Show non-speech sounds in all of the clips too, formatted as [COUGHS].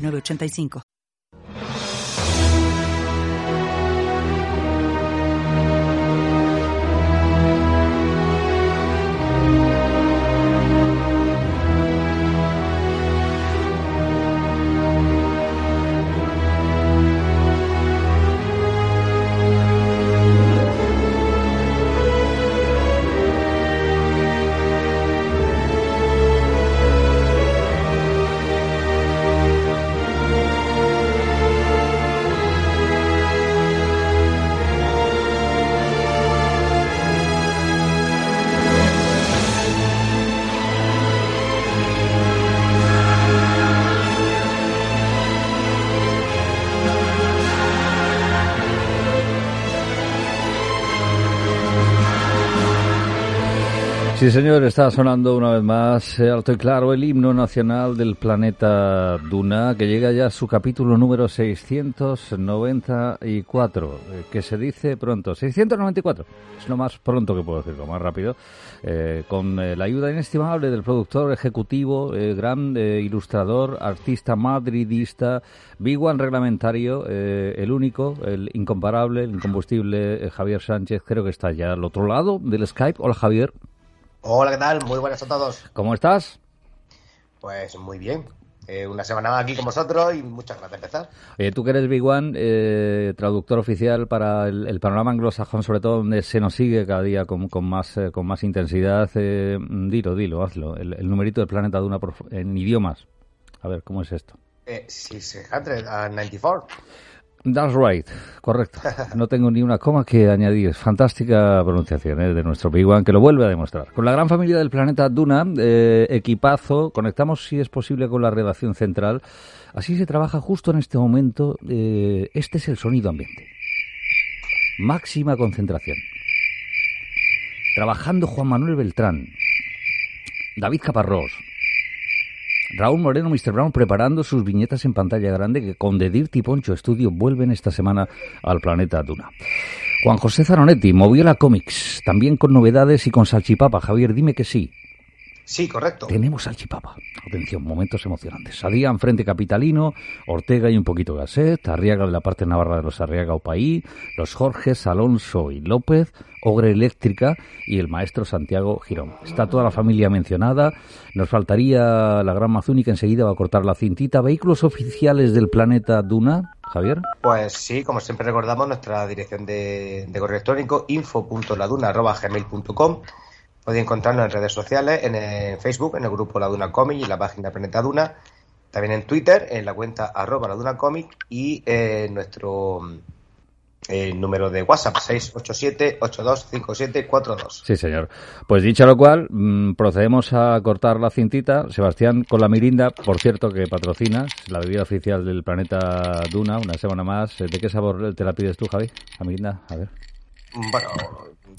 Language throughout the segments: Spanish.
985. Señor, está sonando una vez más eh, alto y claro el himno nacional del planeta Duna, que llega ya a su capítulo número 694, eh, que se dice pronto. 694, es lo más pronto que puedo decirlo, más rápido, eh, con la ayuda inestimable del productor ejecutivo, gran ilustrador, artista madridista, Big One reglamentario, el único, el incomparable, el incombustible Javier Sánchez, creo que está ya al otro lado del Skype. Hola, Javier. Hola, ¿qué tal? Muy buenas a todos. ¿Cómo estás? Pues muy bien. Eh, una semana aquí con vosotros y muchas gracias de empezar. Oye, tú que eres Big One, eh, traductor oficial para el, panorama anglosajón, sobre todo donde se nos sigue cada día con, más, eh, con más intensidad. dilo, dilo, hazlo. El, numerito del planeta Duna en idiomas. A ver, ¿cómo es esto? sí, 694. That's right, correcto. No tengo ni una coma que añadir. Fantástica pronunciación ¿eh? de nuestro Big que lo vuelve a demostrar. Con la gran familia del planeta Duna, eh, equipazo, conectamos si es posible con la redacción central. Así se trabaja justo en este momento. Eh, este es el sonido ambiente. Máxima concentración. Trabajando Juan Manuel Beltrán, David Caparrós, Raúl Moreno, Mr. Brown, preparando sus viñetas en pantalla grande que con The Dirty Poncho Studio vuelven esta semana al planeta Duna. Juan José Zaronetti, Moviola Comics, también con novedades y con salchipapa. Javier, dime que sí. Sí, correcto. Tenemos salchipapa. Atención, momentos emocionantes. Adrián frente capitalino, Ortega y un poquito Gasset, Arriaga de la parte navarra de los Arriaga Opaí, los Jorges, Alonso y López, Ogre Eléctrica y el maestro Santiago Girón. Está toda la familia mencionada. Nos faltaría la Gran Mazuni que enseguida va a cortar la cintita. ¿Vehículos oficiales del planeta Duna? Javier. Pues sí, como siempre recordamos, nuestra dirección de, de correo electrónico info.laduna.gmail.com Podéis encontrarnos en redes sociales, en, Facebook, en el grupo La Duna Comic y en la página Planeta Duna. También en Twitter, en la cuenta arroba La Duna Comic y en nuestro número de WhatsApp 687-825742. Sí, señor. Pues dicho lo cual, mm, procedemos a cortar la cintita. Sebastián con la mirinda, por cierto, que patrocinas, la bebida oficial del planeta Duna, una semana más. ¿De qué sabor te la pides tú, Javi? La mirinda, a ver. Bueno,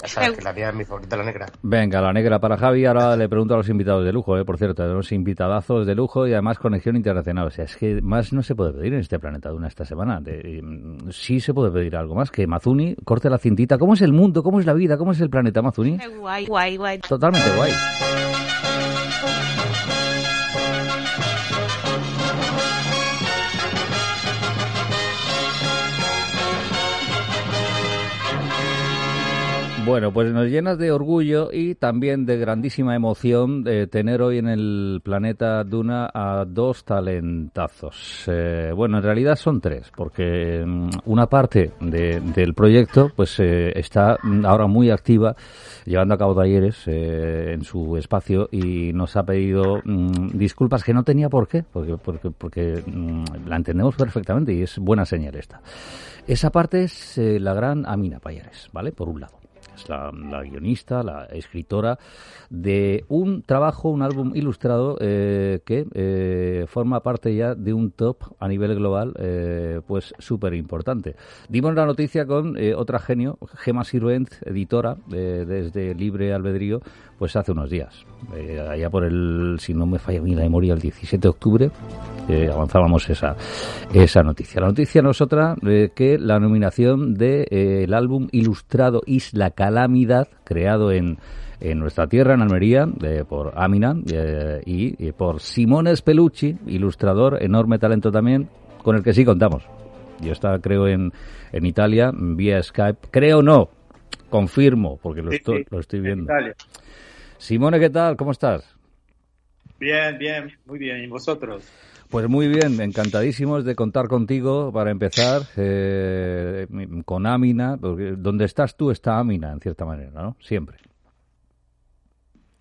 que la mía mi favorita, la negra. Venga, la negra para Javi. Ahora le pregunto a los invitados de lujo, eh, por cierto, los invitadazos de lujo y además conexión internacional. O sea, es que más no se puede pedir en este planeta de una esta semana. Mm, sí se puede pedir algo más que Mazuni corte la cintita. ¿Cómo es el mundo? ¿Cómo es la vida? ¿Cómo es el planeta Mazuni? Guay, guay, guay. Totalmente guay. Bueno, pues nos llenas de orgullo y también de grandísima emoción de tener hoy en el planeta Duna a dos talentazos. Eh, bueno, en realidad son tres, porque mm, una parte del proyecto pues eh, está ahora muy activa, llevando a cabo talleres eh, en su espacio y nos ha pedido mm, disculpas que no tenía por qué, porque, porque, porque mm, la entendemos perfectamente y es buena señal esta. Esa parte es la gran Amina Payares, ¿vale? Por un lado. Es la, guionista, la escritora de un trabajo, un álbum ilustrado eh, que eh, forma parte ya de un top a nivel global, eh, pues súper importante. Dimos la noticia con otra genio, Gemma Sirvent, editora desde Libre Albedrío, pues hace unos días. allá por el, si no me falla la memoria, el 17 de octubre, avanzábamos esa, esa noticia. La noticia no es otra que la nominación del de, el álbum ilustrado Isla Calamidad, creado en, en nuestra tierra, en Almería, por Amina eh, y, por Simone Spellucci, ilustrador, enorme talento también, con el que sí contamos. Yo está, creo, en, en Italia, vía Skype. Creo no, confirmo, porque lo, estoy, lo estoy viendo. Simone, ¿qué tal? ¿Cómo estás? Bien, bien, muy bien. ¿Y vosotros? Pues muy bien, encantadísimos de contar contigo para empezar eh, con Amina, porque donde estás tú está Amina, en cierta manera, ¿no? Siempre.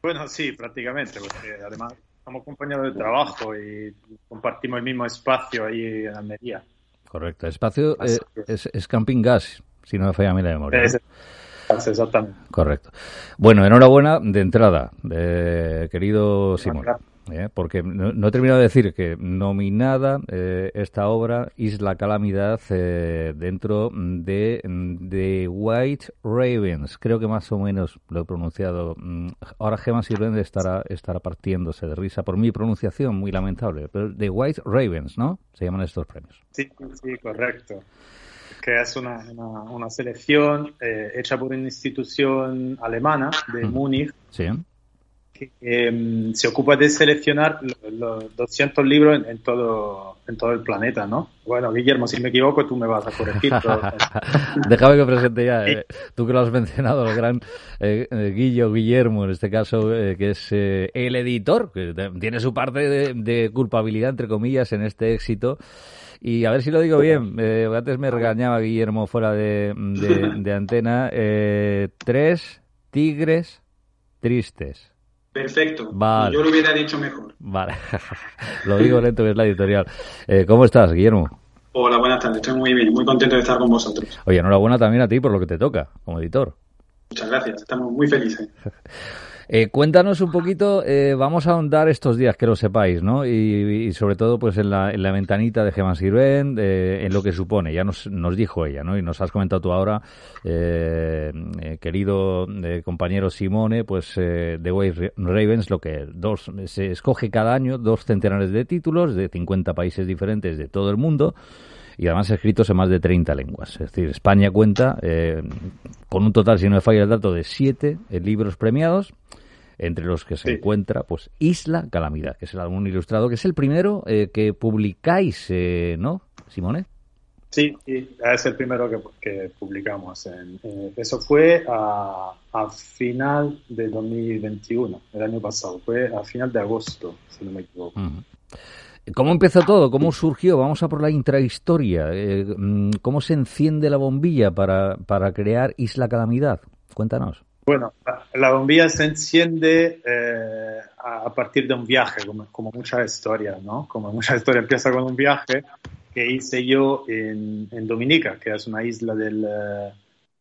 Bueno, sí, prácticamente, porque además somos compañeros de trabajo y compartimos el mismo espacio ahí en Almería. Correcto, espacio eh, es, Camping Gas, si no me falla a mí la memoria. Exactamente. Correcto. Bueno, enhorabuena de entrada, querido Simón. ¿eh? porque no, he terminado de decir que nominada eh, esta obra Isla Calamidad eh, dentro de, de, White Ravens. Creo que más o menos lo he pronunciado. Mm, ahora Gemma Sirvende estará, estará partiéndose de risa por mi pronunciación, muy lamentable. Pero de White Ravens, ¿no? Se llaman estos premios. Sí, sí, correcto que es una, una, selección hecha por una institución alemana de Múnich, sí que em, se ocupa de seleccionar los 200 libros en, todo en todo el planeta, ¿no? Bueno, Guillermo, si me equivoco, tú me vas a corregir. [LAUGHS] Déjame que presente ya, eh, tú que lo has mencionado, el gran eh, eh, Guillo Guillermo, en este caso, que es el editor, que tiene su parte de, culpabilidad, entre comillas, en este éxito. Y a ver si lo digo bien, antes me regañaba Guillermo fuera de, de antena. tres tigres tristes. Perfecto. Yo lo hubiera dicho mejor. Vale. [LAUGHS] lo digo lento que es la editorial. Eh, ¿Cómo estás, Guillermo? Hola, buenas tardes. Estoy muy bien. Muy contento de estar con vosotros. Oye, enhorabuena también a ti por lo que te toca como editor. Muchas gracias. Estamos muy felices. [LAUGHS] Eh, cuéntanos un poquito, eh, vamos a ahondar estos días, que lo sepáis, ¿no? Y, sobre todo, pues en la, en la ventanita de Gemma Sirven, eh, en lo que supone. Ya nos, nos dijo ella, ¿no? Y nos has comentado tú ahora, eh, querido compañero Simone, pues The Wave Ravens, lo que dos, se escoge cada año dos centenares de títulos de 50 países diferentes de todo el mundo y además escritos en más de 30 lenguas. Es decir, España cuenta con un total, si no me falla el dato, de siete libros premiados entre los que se encuentra pues Isla Calamidad, que es el álbum ilustrado, que es el primero eh, que publicáis, eh, ¿no, Simone? Sí, es el primero que, publicamos. En, eh, eso fue a, final de 2021, el año pasado. Fue a final de agosto, si no me equivoco. ¿Cómo empezó todo? ¿Cómo surgió? Vamos a por la intrahistoria. Mm, ¿Cómo se enciende la bombilla para, para crear Isla Calamidad? Cuéntanos. Bueno, la bombilla se enciende eh, a partir de un viaje, como, como muchas historias, ¿no? Como mucha historia empieza con un viaje que hice yo en, en Dominica, que es una isla del, eh,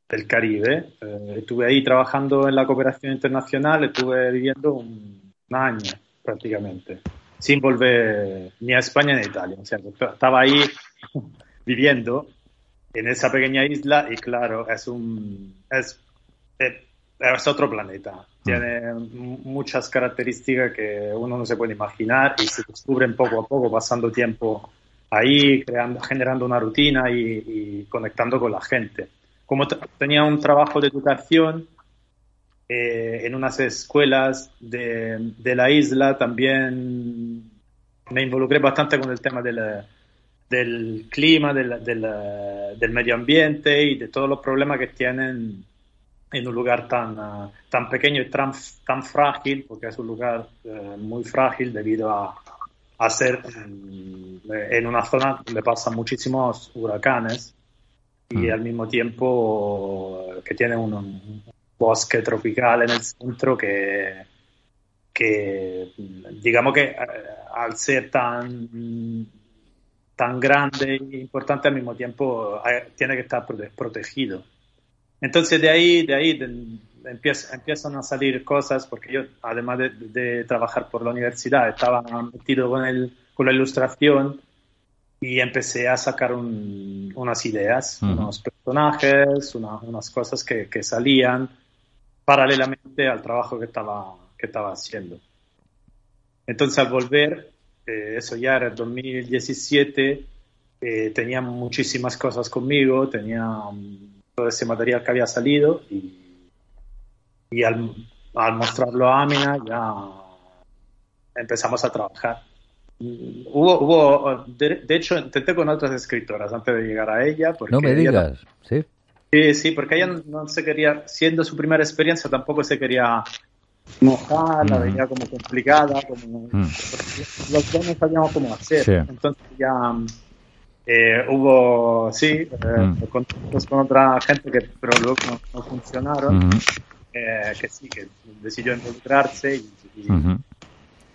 del Caribe. Eh, estuve ahí trabajando en la cooperación internacional, estuve viviendo un, año prácticamente, sin volver ni a España ni a Italia. O sea, estaba ahí [LAUGHS] viviendo en esa pequeña isla y claro, es un... Es, es otro planeta. Tiene muchas características que uno no se puede imaginar y se descubren poco a poco, pasando tiempo ahí, creando, generando una rutina y, conectando con la gente. Como tenía un trabajo de educación eh, en unas escuelas de, de, la isla, también me involucré bastante con el tema del clima, del, del, del medio ambiente y de todos los problemas que tienen en un lugar tan, uh, tan pequeño y tan, tan, frágil, porque es un lugar uh, muy frágil debido a, a ser um, en una zona donde pasan muchísimos huracanes y mm. al mismo tiempo uh, que tiene un, un, bosque tropical en el centro que, que digamos que al ser tan tan grande e importante al mismo tiempo tiene que estar protegido Entonces de ahí, de ahí empiezan a salir cosas, porque yo, además de, trabajar por la universidad, estaba metido con, el, con la ilustración y empecé a sacar unas ideas, unos personajes, unas cosas que, que, salían paralelamente al trabajo que estaba, que estaba haciendo. Entonces al volver, eh, eso ya era el 2017, eh, tenía muchísimas cosas conmigo, tenía todo ese material que había salido y, y al, al mostrarlo a Amina ya empezamos a trabajar. Hubo, hubo de, hecho, intenté con otras escritoras antes de llegar a ella. Porque no me digas, ¿sí? Sí, sí, porque ella no, se quería, siendo su primera experiencia, tampoco se quería mojar, la veía como complicada, como mm. los dos no sabíamos cómo hacer. Entonces ya eh, hubo, sí, eh, mm. con, otra gente que pero luego no, funcionaron, eh, que sí, que decidió involucrarse y,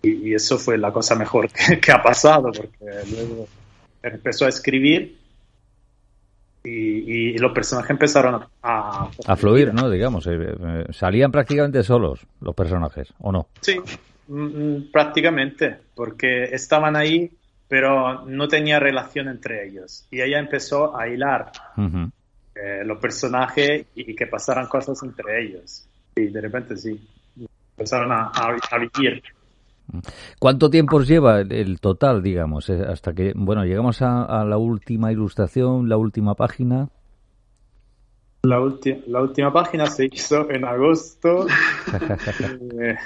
y, eso fue la cosa mejor [LAUGHS] que, ha pasado, porque luego empezó a escribir y, los personajes empezaron a, a, fluir, ¿no? Digamos, eh, salían prácticamente solos los personajes, ¿o no? Sí, mm, mm, prácticamente, porque estaban ahí, pero no tenía relación entre ellos. Y ella empezó a hilar eh, los personajes y, que pasaran cosas entre ellos. Y de repente sí, empezaron a, a vivir. ¿Cuánto tiempo os lleva el, total, digamos, eh, hasta que, bueno, llegamos a, la última ilustración, la última página? La, la última página se hizo en agosto, [LAUGHS] eh,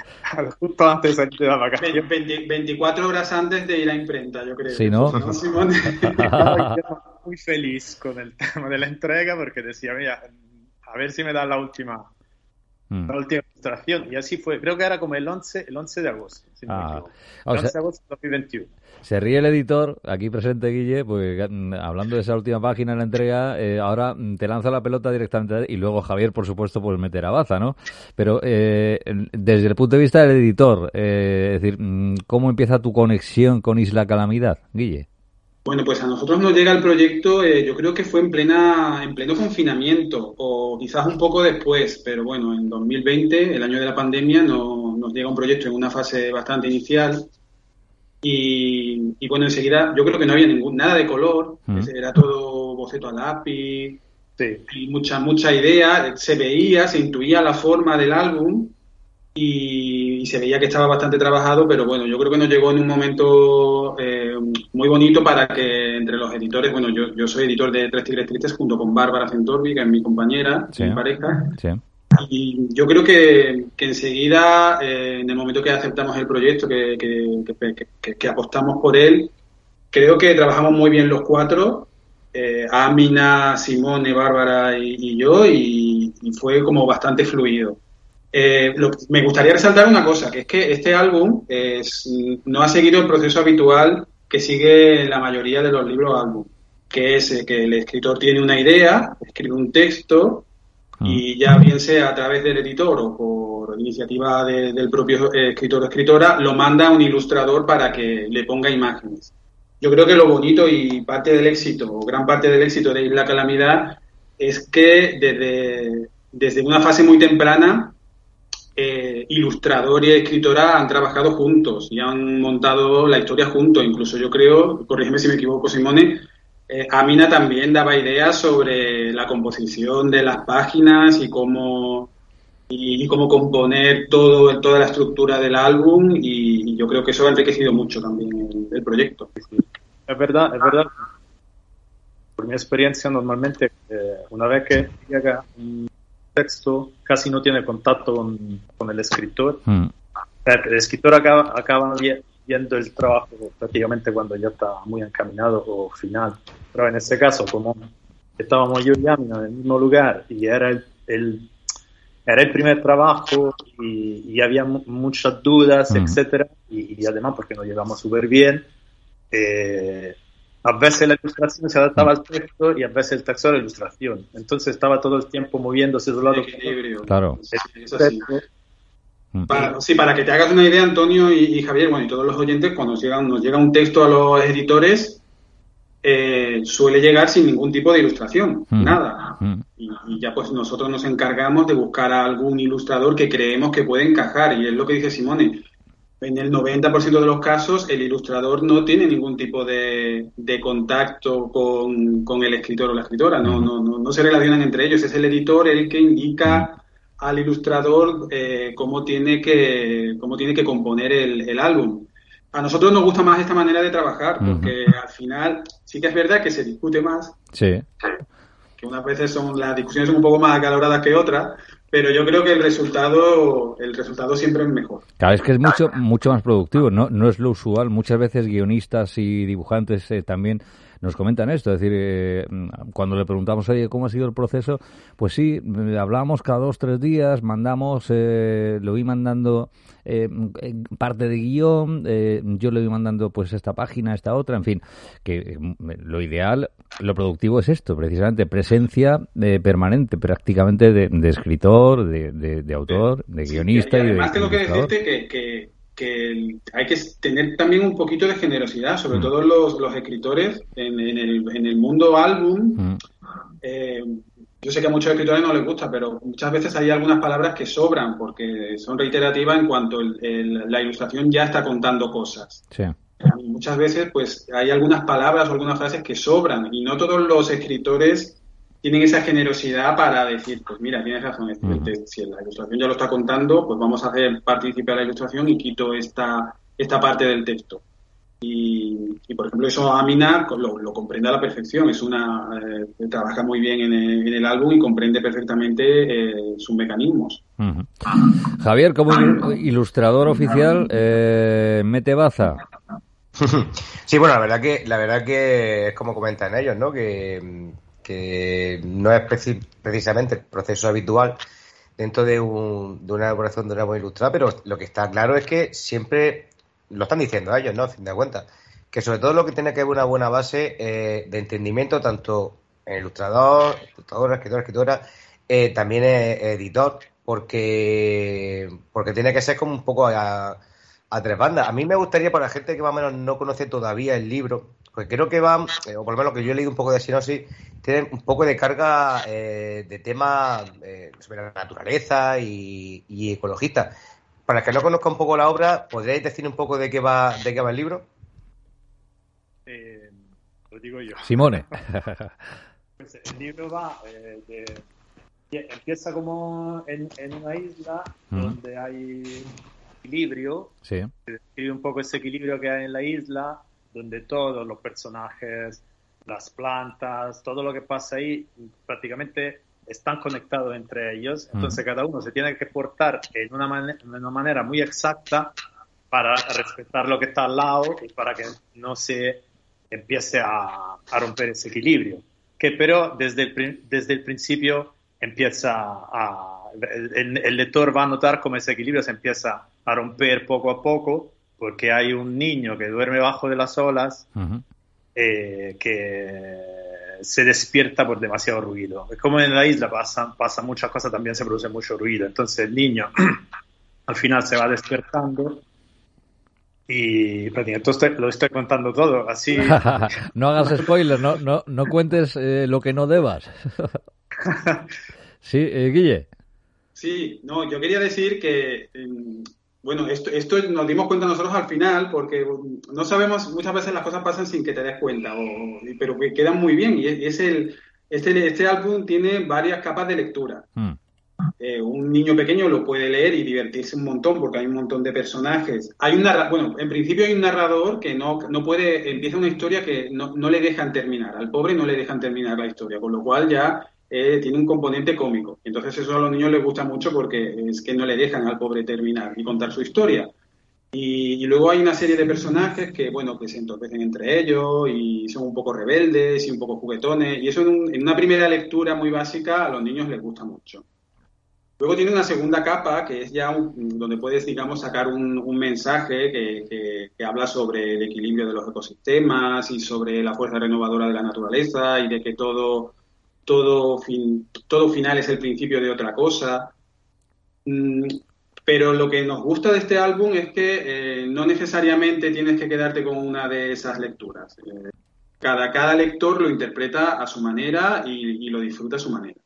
justo antes de la vacación. 24 horas antes de ir a imprenta, yo creo. Sí, ¿no? [LAUGHS] [LAUGHS] muy feliz con el tema de la entrega porque decía, mira, a ver si me da la última Mm. la última ilustración. Y así fue. Creo que era como el 11, el 11 de agosto. ah, el 11 de agosto de 2021. Se ríe el editor, aquí presente Guille, pues hablando de esa última página en la entrega, eh, ahora te lanza la pelota directamente y luego Javier, por supuesto, pues meter a baza, ¿no? Pero eh, desde el punto de vista del editor, eh, es decir, mm, ¿cómo empieza tu conexión con Isla Calamidad, Guille? Bueno, pues a nosotros nos llega el proyecto, eh, yo creo que fue en plena, en pleno confinamiento, o quizás un poco después, pero bueno, en 2020, el año de la pandemia, nos llega un proyecto en una fase bastante inicial. Y, bueno, enseguida yo creo que no había ningún, nada de color, mm. era todo boceto a lápiz, y mucha, mucha idea, se veía, se intuía la forma del álbum, y, se veía que estaba bastante trabajado, pero bueno, yo creo que nos llegó en un momento eh, muy bonito para que entre los editores, bueno, yo, yo soy editor de Tres Tigres Tristes junto con Bárbara Centorbi, que es mi compañera, mi pareja. Y yo creo que, que enseguida, eh, en el momento que aceptamos el proyecto, que, que, que, apostamos por él, creo que trabajamos muy bien los cuatro, eh, Amina, Simone, Bárbara y, yo, y, fue como bastante fluido. Eh, me gustaría resaltar una cosa, que es que este álbum no ha seguido el proceso habitual que sigue la mayoría de los libros álbum, que es eh, que el escritor tiene una idea, escribe un texto y mm. ya bien sea a través del editor o por iniciativa del propio eh, escritor o escritora, lo manda a un ilustrador para que le ponga imágenes. Yo creo que lo bonito y parte del éxito, o gran parte del éxito de La Calamidad, es que desde, desde una fase muy temprana eh, ilustrador y escritora han trabajado juntos y han montado la historia juntos. Incluso yo creo, corrígeme si me equivoco, Simone, eh, Amina también daba ideas sobre la composición de las páginas y cómo y, cómo componer todo toda la estructura del álbum y, yo creo que eso ha enriquecido mucho también el, proyecto. Es verdad, es verdad. Por mi experiencia, normalmente, eh, una vez que texto casi no tiene contacto con, el escritor. Mm. El escritor acaba, acaba viendo el trabajo prácticamente cuando ya está muy encaminado o final. Pero en este caso, como estábamos yo y Amina en el mismo lugar y era el, era el primer trabajo y, había muchas dudas, mm. etcétera, y, además porque nos llevamos súper bien, eh, a veces la ilustración se adaptaba al texto y a veces el texto a la ilustración. Entonces estaba todo el tiempo moviéndose de un lado. Equilibrio. Claro. Mm. Para, sí, para que te hagas una idea, Antonio y, Javier, bueno, y todos los oyentes, cuando nos llega, nos llega un texto a los editores, eh, suele llegar sin ningún tipo de ilustración, mm. nada. Mm. Y, y, ya pues nosotros nos encargamos de buscar a algún ilustrador que creemos que puede encajar. Y es lo que dice Simone, en el 90% de los casos el ilustrador no tiene ningún tipo de, contacto con, el escritor o la escritora, no, no, no, se relacionan entre ellos, es el editor el que indica al ilustrador eh, cómo, tiene que, cómo tiene que componer el, álbum. A nosotros nos gusta más esta manera de trabajar, porque al final sí que es verdad que se discute más. Sí. Que unas veces son las discusiones son un poco más acaloradas que otras, pero yo creo que el resultado el resultado siempre es mejor. Claro, es que es mucho mucho más productivo, no no es lo usual. Muchas veces guionistas y dibujantes eh, también nos comentan esto, es decir, eh, cuando le preguntamos, oye, ¿cómo ha sido el proceso? Pues sí, hablamos cada dos, tres días, mandamos, eh, lo vi mandando eh, parte de guion, eh, yo le voy mandando pues esta página, esta otra, en fin, que eh, lo ideal, lo productivo es esto, precisamente, presencia permanente prácticamente de, escritor, de, autor, de guionista. Y, además tengo que decirte que, hay que tener también un poquito de generosidad, sobre mm. todo los, los escritores en, el, en, el, mundo álbum. Mm. Yo sé que a muchos escritores no les gusta, pero muchas veces hay algunas palabras que sobran porque son reiterativas en cuanto la ilustración ya está contando cosas. Sí. muchas veces pues hay algunas palabras o algunas frases que sobran y no todos los escritores tienen esa generosidad para decir, pues mira, tienes razón, si la ilustración ya lo está contando, pues vamos a hacer partícipe a la ilustración y quito esta, esta parte del texto. Y, por ejemplo, eso Amina lo, lo, comprende a la perfección. Es una eh, trabaja muy bien en el, álbum y comprende perfectamente eh, sus mecanismos. Javier, como ilustrador oficial, eh, mete baza. [LAUGHS] Sí, bueno, la verdad que la verdad que es como comentan ellos, ¿no? Que, que no es precisamente el proceso habitual dentro de, un, de una elaboración de una buena ilustrada, pero lo que está claro es que siempre lo están diciendo ellos, ¿no? A fin de cuentas. Que sobre todo lo que tiene que haber una buena base eh, de entendimiento, tanto en ilustrador, ilustradora, escritor, escritora, eh, también editor, porque, porque tiene que ser como un poco a, tres bandas. A mí me gustaría, para la gente que más o menos no conoce todavía el libro, porque creo que va, eh, o por lo menos que yo he leído un poco de sinopsis, tiene un poco de carga de temas sobre la naturaleza y, y ecologista. Para que no conozca un poco la obra, ¿podríais decir un poco de qué va, de qué va el libro? Eh, lo digo yo. Simone. [LAUGHS] Pues el libro va eh, de, empieza como en, una isla donde hay equilibrio. Sí. Se describe un poco ese equilibrio que hay en la isla, donde todos los personajes, las plantas, todo lo que pasa ahí, prácticamente están conectados entre ellos, entonces cada uno se tiene que portar en una, una, manera muy exacta para respetar lo que está al lado y para que no se empiece a, a romper ese equilibrio. Que pero desde el, desde el principio empieza a... El, lector va a notar cómo ese equilibrio se empieza a romper poco a poco porque hay un niño que duerme bajo de las olas eh, que se despierta por demasiado ruido. Es como en la isla pasan, pasan muchas cosas, también se produce mucho ruido. Entonces el niño [CLEARS THROAT] al final se va despertando y prácticamente lo estoy contando todo, así. [LAUGHS] no hagas spoilers, no, no, no cuentes eh, lo que no debas. [LAUGHS] sí, eh, Guille. Sí, no, yo quería decir que em, bueno, esto, esto nos dimos cuenta nosotros al final porque no sabemos, muchas veces las cosas pasan sin que te des cuenta, pero que quedan muy bien y es, el, este, este álbum tiene varias capas de lectura. Hmm. Eh, un niño pequeño lo puede leer y divertirse un montón porque hay un montón de personajes. Hay un bueno, en principio hay un narrador que no, no puede, empieza una historia que no, no le dejan terminar, al pobre no le dejan terminar la historia, con lo cual ya eh, tiene un componente cómico. Entonces eso a los niños les gusta mucho porque es que no le dejan al pobre terminar y contar su historia. Y, luego hay una serie de personajes que, bueno, que se entorpecen entre ellos y son un poco rebeldes y un poco juguetones. Y eso en, una primera lectura muy básica a los niños les gusta mucho. Luego tiene una segunda capa que es ya donde puedes, digamos, sacar un, mensaje que, que, habla sobre el equilibrio de los ecosistemas y sobre la fuerza renovadora de la naturaleza y de que todo todo, fin, todo final es el principio de otra cosa. Mm, pero lo que nos gusta de este álbum es que eh, no necesariamente tienes que quedarte con una de esas lecturas. Eh, cada, cada lector lo interpreta a su manera y, lo disfruta a su manera.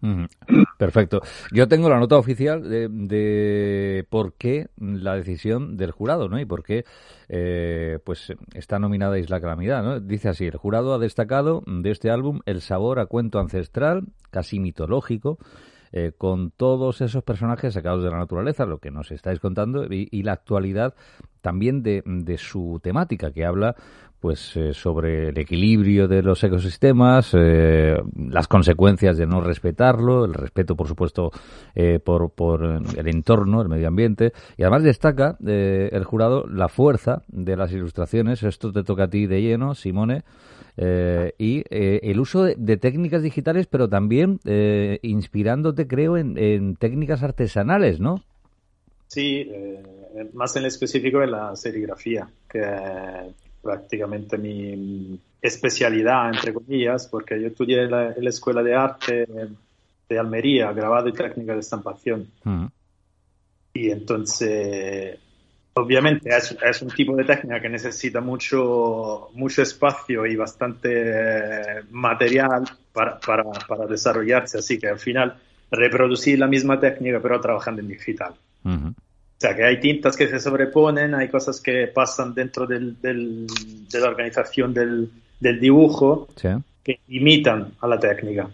[COUGHS] Perfecto. Yo tengo la nota oficial de, por qué la decisión del jurado, ¿no? Y por qué eh, pues está nominada Isla Calamidad, ¿no? Dice así, el jurado ha destacado de este álbum el sabor a cuento ancestral, casi mitológico, eh, con todos esos personajes sacados de la naturaleza, lo que nos estáis contando, y, la actualidad también de, de, su temática, que habla pues eh, sobre el equilibrio de los ecosistemas, eh, las consecuencias de no respetarlo, el respeto, por supuesto, por, por el entorno, el medio ambiente, y además destaca el jurado la fuerza de las ilustraciones. Esto te toca a ti de lleno, Simone. Eh, y eh, el uso de, técnicas digitales, pero también eh, inspirándote, creo, en, técnicas artesanales, ¿no? Sí, más en específico en la serigrafía, prácticamente mi especialidad, entre comillas, porque yo estudié en la, Escuela de Arte de Almería, grabado y técnica de estampación. Mm. Y entonces Obviamente es, un tipo de técnica que necesita mucho, mucho espacio y bastante eh, material para, para, para, desarrollarse, así que al final reproducir la misma técnica pero trabajando en digital. O sea que hay tintas que se sobreponen, hay cosas que pasan dentro del, del, de la organización del, del dibujo que imitan a la técnica.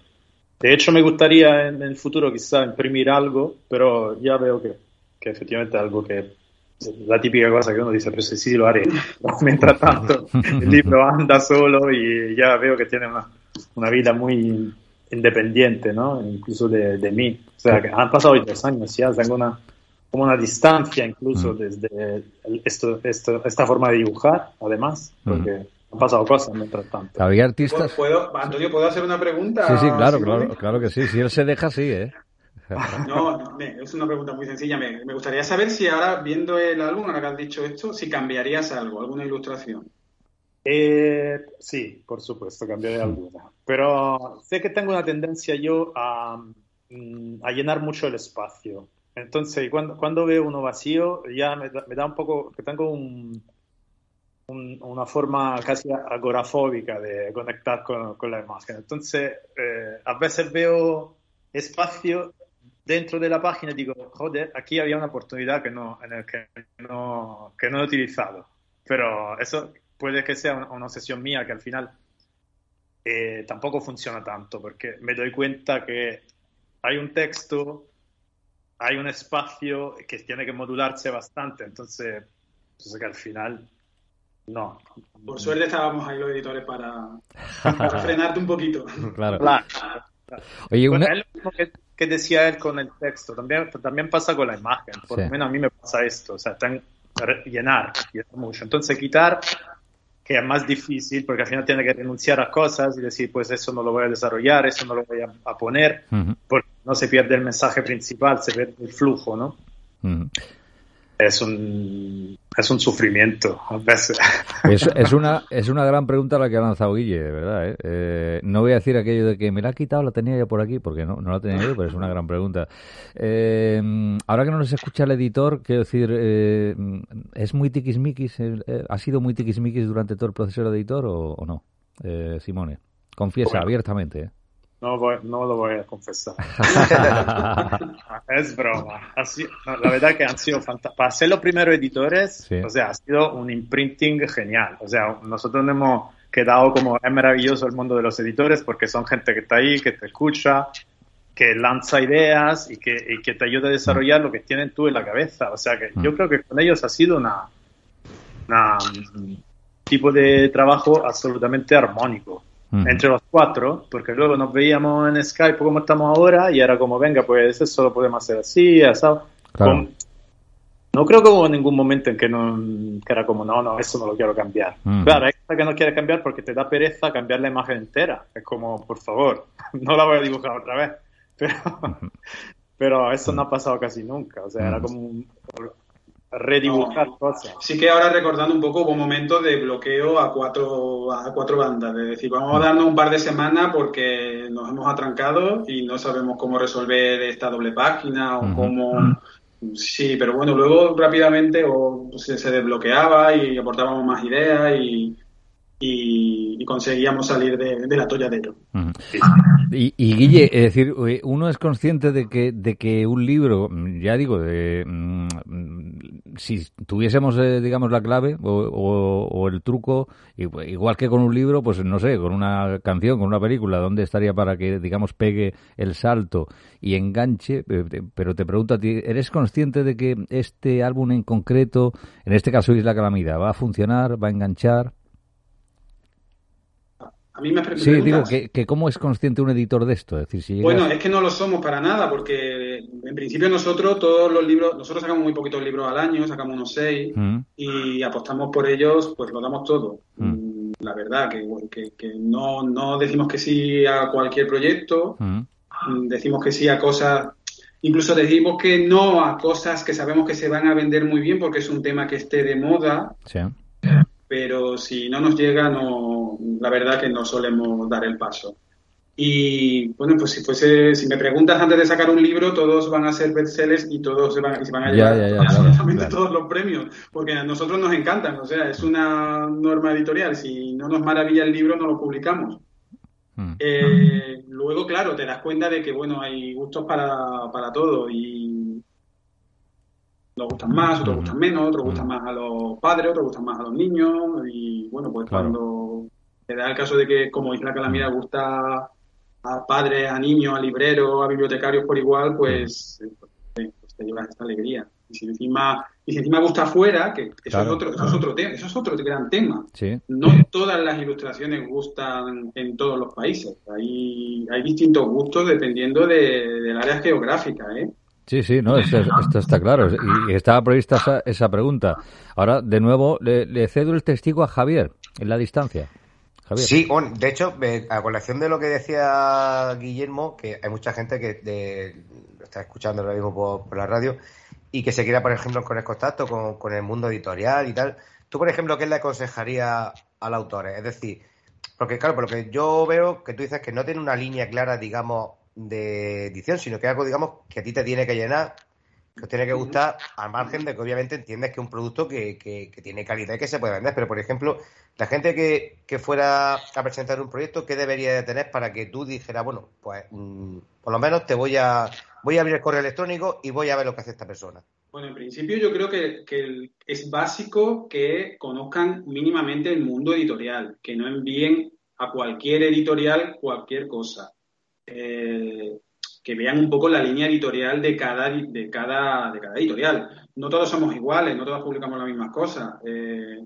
De hecho, me gustaría en el futuro quizá imprimir algo, pero ya veo que, que efectivamente algo que la típica cosa que uno dice, pero sí, sí lo haré. [LAUGHS] Mientras tanto, el libro anda solo y ya veo que tiene una, una vida muy independiente, ¿no? Incluso de, de, mí. O sea, que han pasado dos años ya, tengo una, como una distancia incluso mm. desde esto, esto, esta forma de dibujar, además, mm. porque han pasado cosas mientras tanto. Había artistas... ¿Puedo, Antonio, ¿puedo hacer una pregunta? Sí, sí, claro, claro, claro que sí. Si él se deja, sí, ¿eh? No, es una pregunta muy sencilla. Me, gustaría saber si ahora, viendo el álbum, ahora que has dicho esto, si cambiarías algo, alguna ilustración. Eh, sí, por supuesto, cambiaría alguna. Pero sé que tengo una tendencia yo a, mm, a llenar mucho el espacio. Entonces, cuando, cuando veo uno vacío, ya me, da un poco, que tengo un, una forma casi agorafóbica de conectar con, con la imagen. Entonces, eh, a veces veo espacio dentro de la página digo, joder, aquí había una oportunidad que no, en el que no, que no he utilizado. Pero eso puede que sea una, sesión mía que al final eh, tampoco funciona tanto, porque me doy cuenta que hay un texto, hay un espacio que tiene que modularse bastante, entonces, entonces que al final no. Por suerte estábamos ahí los editores para, [LAUGHS] frenarte un poquito. Claro. Oye, una que decía él con el texto, también, también pasa con la imagen, por lo menos a mí me pasa esto, o sea, tan, llenar, llenar mucho. Entonces quitar, que es más difícil, porque al final tiene que renunciar a cosas y decir, pues eso no lo voy a desarrollar, eso no lo voy a, poner, porque no se pierde el mensaje principal, se pierde el flujo, ¿no? es un, es un sufrimiento a veces. Es, [LAUGHS] es, una, es una gran pregunta la que ha lanzado Guille, de verdad. ¿eh? Eh, no voy a decir aquello de que me la ha quitado, la tenía yo por aquí, porque no, no la tenía yo, pero es una gran pregunta. Eh, ahora que no nos escucha el editor, quiero decir, ¿es muy tiquismiquis? ¿Ha sido muy tiquismiquis durante todo el proceso de editor o, o no? Simone, confiesa abiertamente. No, no lo voy a confesar. [LAUGHS] es broma. la verdad que han sido fantásticos. Para ser los primeros editores, o sea, ha sido un imprinting genial. O sea, nosotros nos hemos quedado como es maravilloso el mundo de los editores porque son gente que está ahí, que te escucha, que lanza ideas y que, y que te ayuda a desarrollar lo que tienen tú en la cabeza. O sea, que yo mm. creo que con ellos ha sido una, una tipo de trabajo absolutamente armónico entre los cuatro, porque luego nos veíamos en Skype como estamos ahora y era como, venga, pues eso lo podemos hacer así, asado. no creo que hubo ningún momento en que, no, que era como, no, no, eso no lo quiero cambiar. Claro, gente que no quiere cambiar porque te da pereza cambiar la imagen entera. Es como, por favor, [LAUGHS] no la voy a dibujar otra vez. [LAUGHS] Pero, pero eso no ha pasado casi nunca. O sea, era como un, redibujar cosas. Sí que ahora recordando un poco hubo momentos de bloqueo a cuatro, a cuatro bandas, es decir, vamos a darnos un par de semanas porque nos hemos atrancado y no sabemos cómo resolver esta doble página o cómo... Sí, pero bueno, luego rápidamente o se, desbloqueaba y aportábamos más ideas y, y, conseguíamos salir de, del atolladero. y, y, Guille, es decir, uno es consciente de que, de que un libro, ya digo, de, mm, si tuviésemos, eh, digamos, la clave o, el truco, igual que con un libro, pues no sé, con una canción, con una película, ¿dónde estaría para que, digamos, pegue el salto y enganche? Pero te pregunto a ti, ¿eres consciente de que este álbum en concreto, en este caso Isla Calamidad, va a funcionar, va a enganchar? Mí me Sí, digo que, cómo es consciente un editor de esto. decir, Bueno, es que no lo somos para nada, porque en principio nosotros todos los libros, nosotros sacamos muy poquitos libros al año, sacamos unos seis mm. y apostamos por ellos, pues lo damos todo. Mm. Mm, la verdad, que, que, no, no decimos que sí a cualquier proyecto, decimos que sí a cosas, incluso decimos que no a cosas que sabemos que se van a vender muy bien porque es un tema que esté de moda. Sí pero si no nos llega, no, la verdad que no solemos dar el paso. Y bueno, pues si fuese, si me preguntas antes de sacar un libro, todos van a ser bestsellers y todos se van, se van a llevar [LAUGHS] absolutamente todos los premios, porque a nosotros nos encantan, o sea, es una norma editorial, si no nos maravilla el libro, no lo publicamos. Hmm. Eh, luego, claro, te das cuenta de que, bueno, hay gustos para, para todo y nos gustan más, otros gustan menos, otros gustan más a los padres, otros gustan más a los niños y bueno, pues cuando te da el caso de que como Isla Calamidad gusta a padres, a niños, a libreros, a bibliotecarios por igual, pues, pues te llevas esta alegría. Y si encima, y si encima gusta afuera, que eso es otro, eso es otro tema, eso es otro gran tema. No todas las ilustraciones gustan en todos los países. Hay, hay distintos gustos dependiendo de, del área geográfica, ¿eh? Sí, sí, no, esto, está claro. Y estaba prevista esa, esa pregunta. Ahora, de nuevo, le, cedo el testigo a Javier, en la distancia. Sí, de hecho, a colación de lo que decía Guillermo, que hay mucha gente que está escuchando ahora mismo por, la radio y que se quiera, por ejemplo, con el contacto con, con el mundo editorial y tal. Tú, por ejemplo, ¿qué le aconsejaría al autor? Es decir, porque claro, por lo que yo veo que tú dices que no tiene una línea clara, digamos, de edición, sino que algo, digamos, que a ti te tiene que llenar, que os tiene que gustar, al margen de que obviamente entiendes que es un producto que, que, tiene calidad y que se puede vender. Pero, por ejemplo, la gente que, que, fuera a presentar un proyecto, ¿qué debería de tener para que tú dijeras, bueno, pues mm, por lo menos te voy a, voy a abrir el correo electrónico y voy a ver lo que hace esta persona? Bueno, en principio yo creo que, que es básico que conozcan mínimamente el mundo editorial, que no envíen a cualquier editorial cualquier cosa eh, que vean un poco la línea editorial de cada, de, cada, de cada editorial. No todos somos iguales, no todos publicamos las mismas cosas. Eh,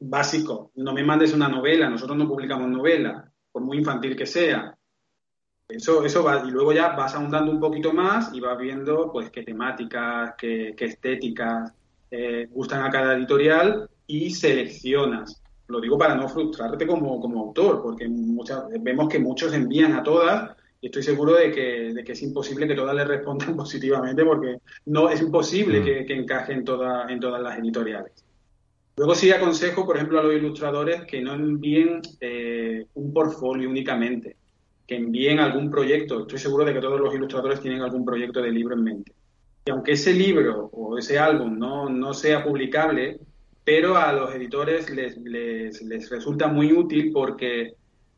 básico, no me mandes una novela, nosotros no publicamos novela, por muy infantil que sea. Eso, eso va, y luego ya vas ahondando un poquito más y vas viendo pues qué temáticas, qué, estéticas eh, gustan a cada editorial y seleccionas. Lo digo para no frustrarte como, autor, porque muchas, vemos que muchos envían a todas y estoy seguro de que, de que es imposible que todas le respondan [LAUGHS] positivamente porque no es imposible mm. que, que, encaje en, toda, en todas las editoriales. Luego sí aconsejo, por ejemplo, a los ilustradores que no envíen eh, un portfolio únicamente, que envíen algún proyecto. Estoy seguro de que todos los ilustradores tienen algún proyecto de libro en mente. Y aunque ese libro o ese álbum no, no sea publicable, pero a los editores les, les, resulta muy útil porque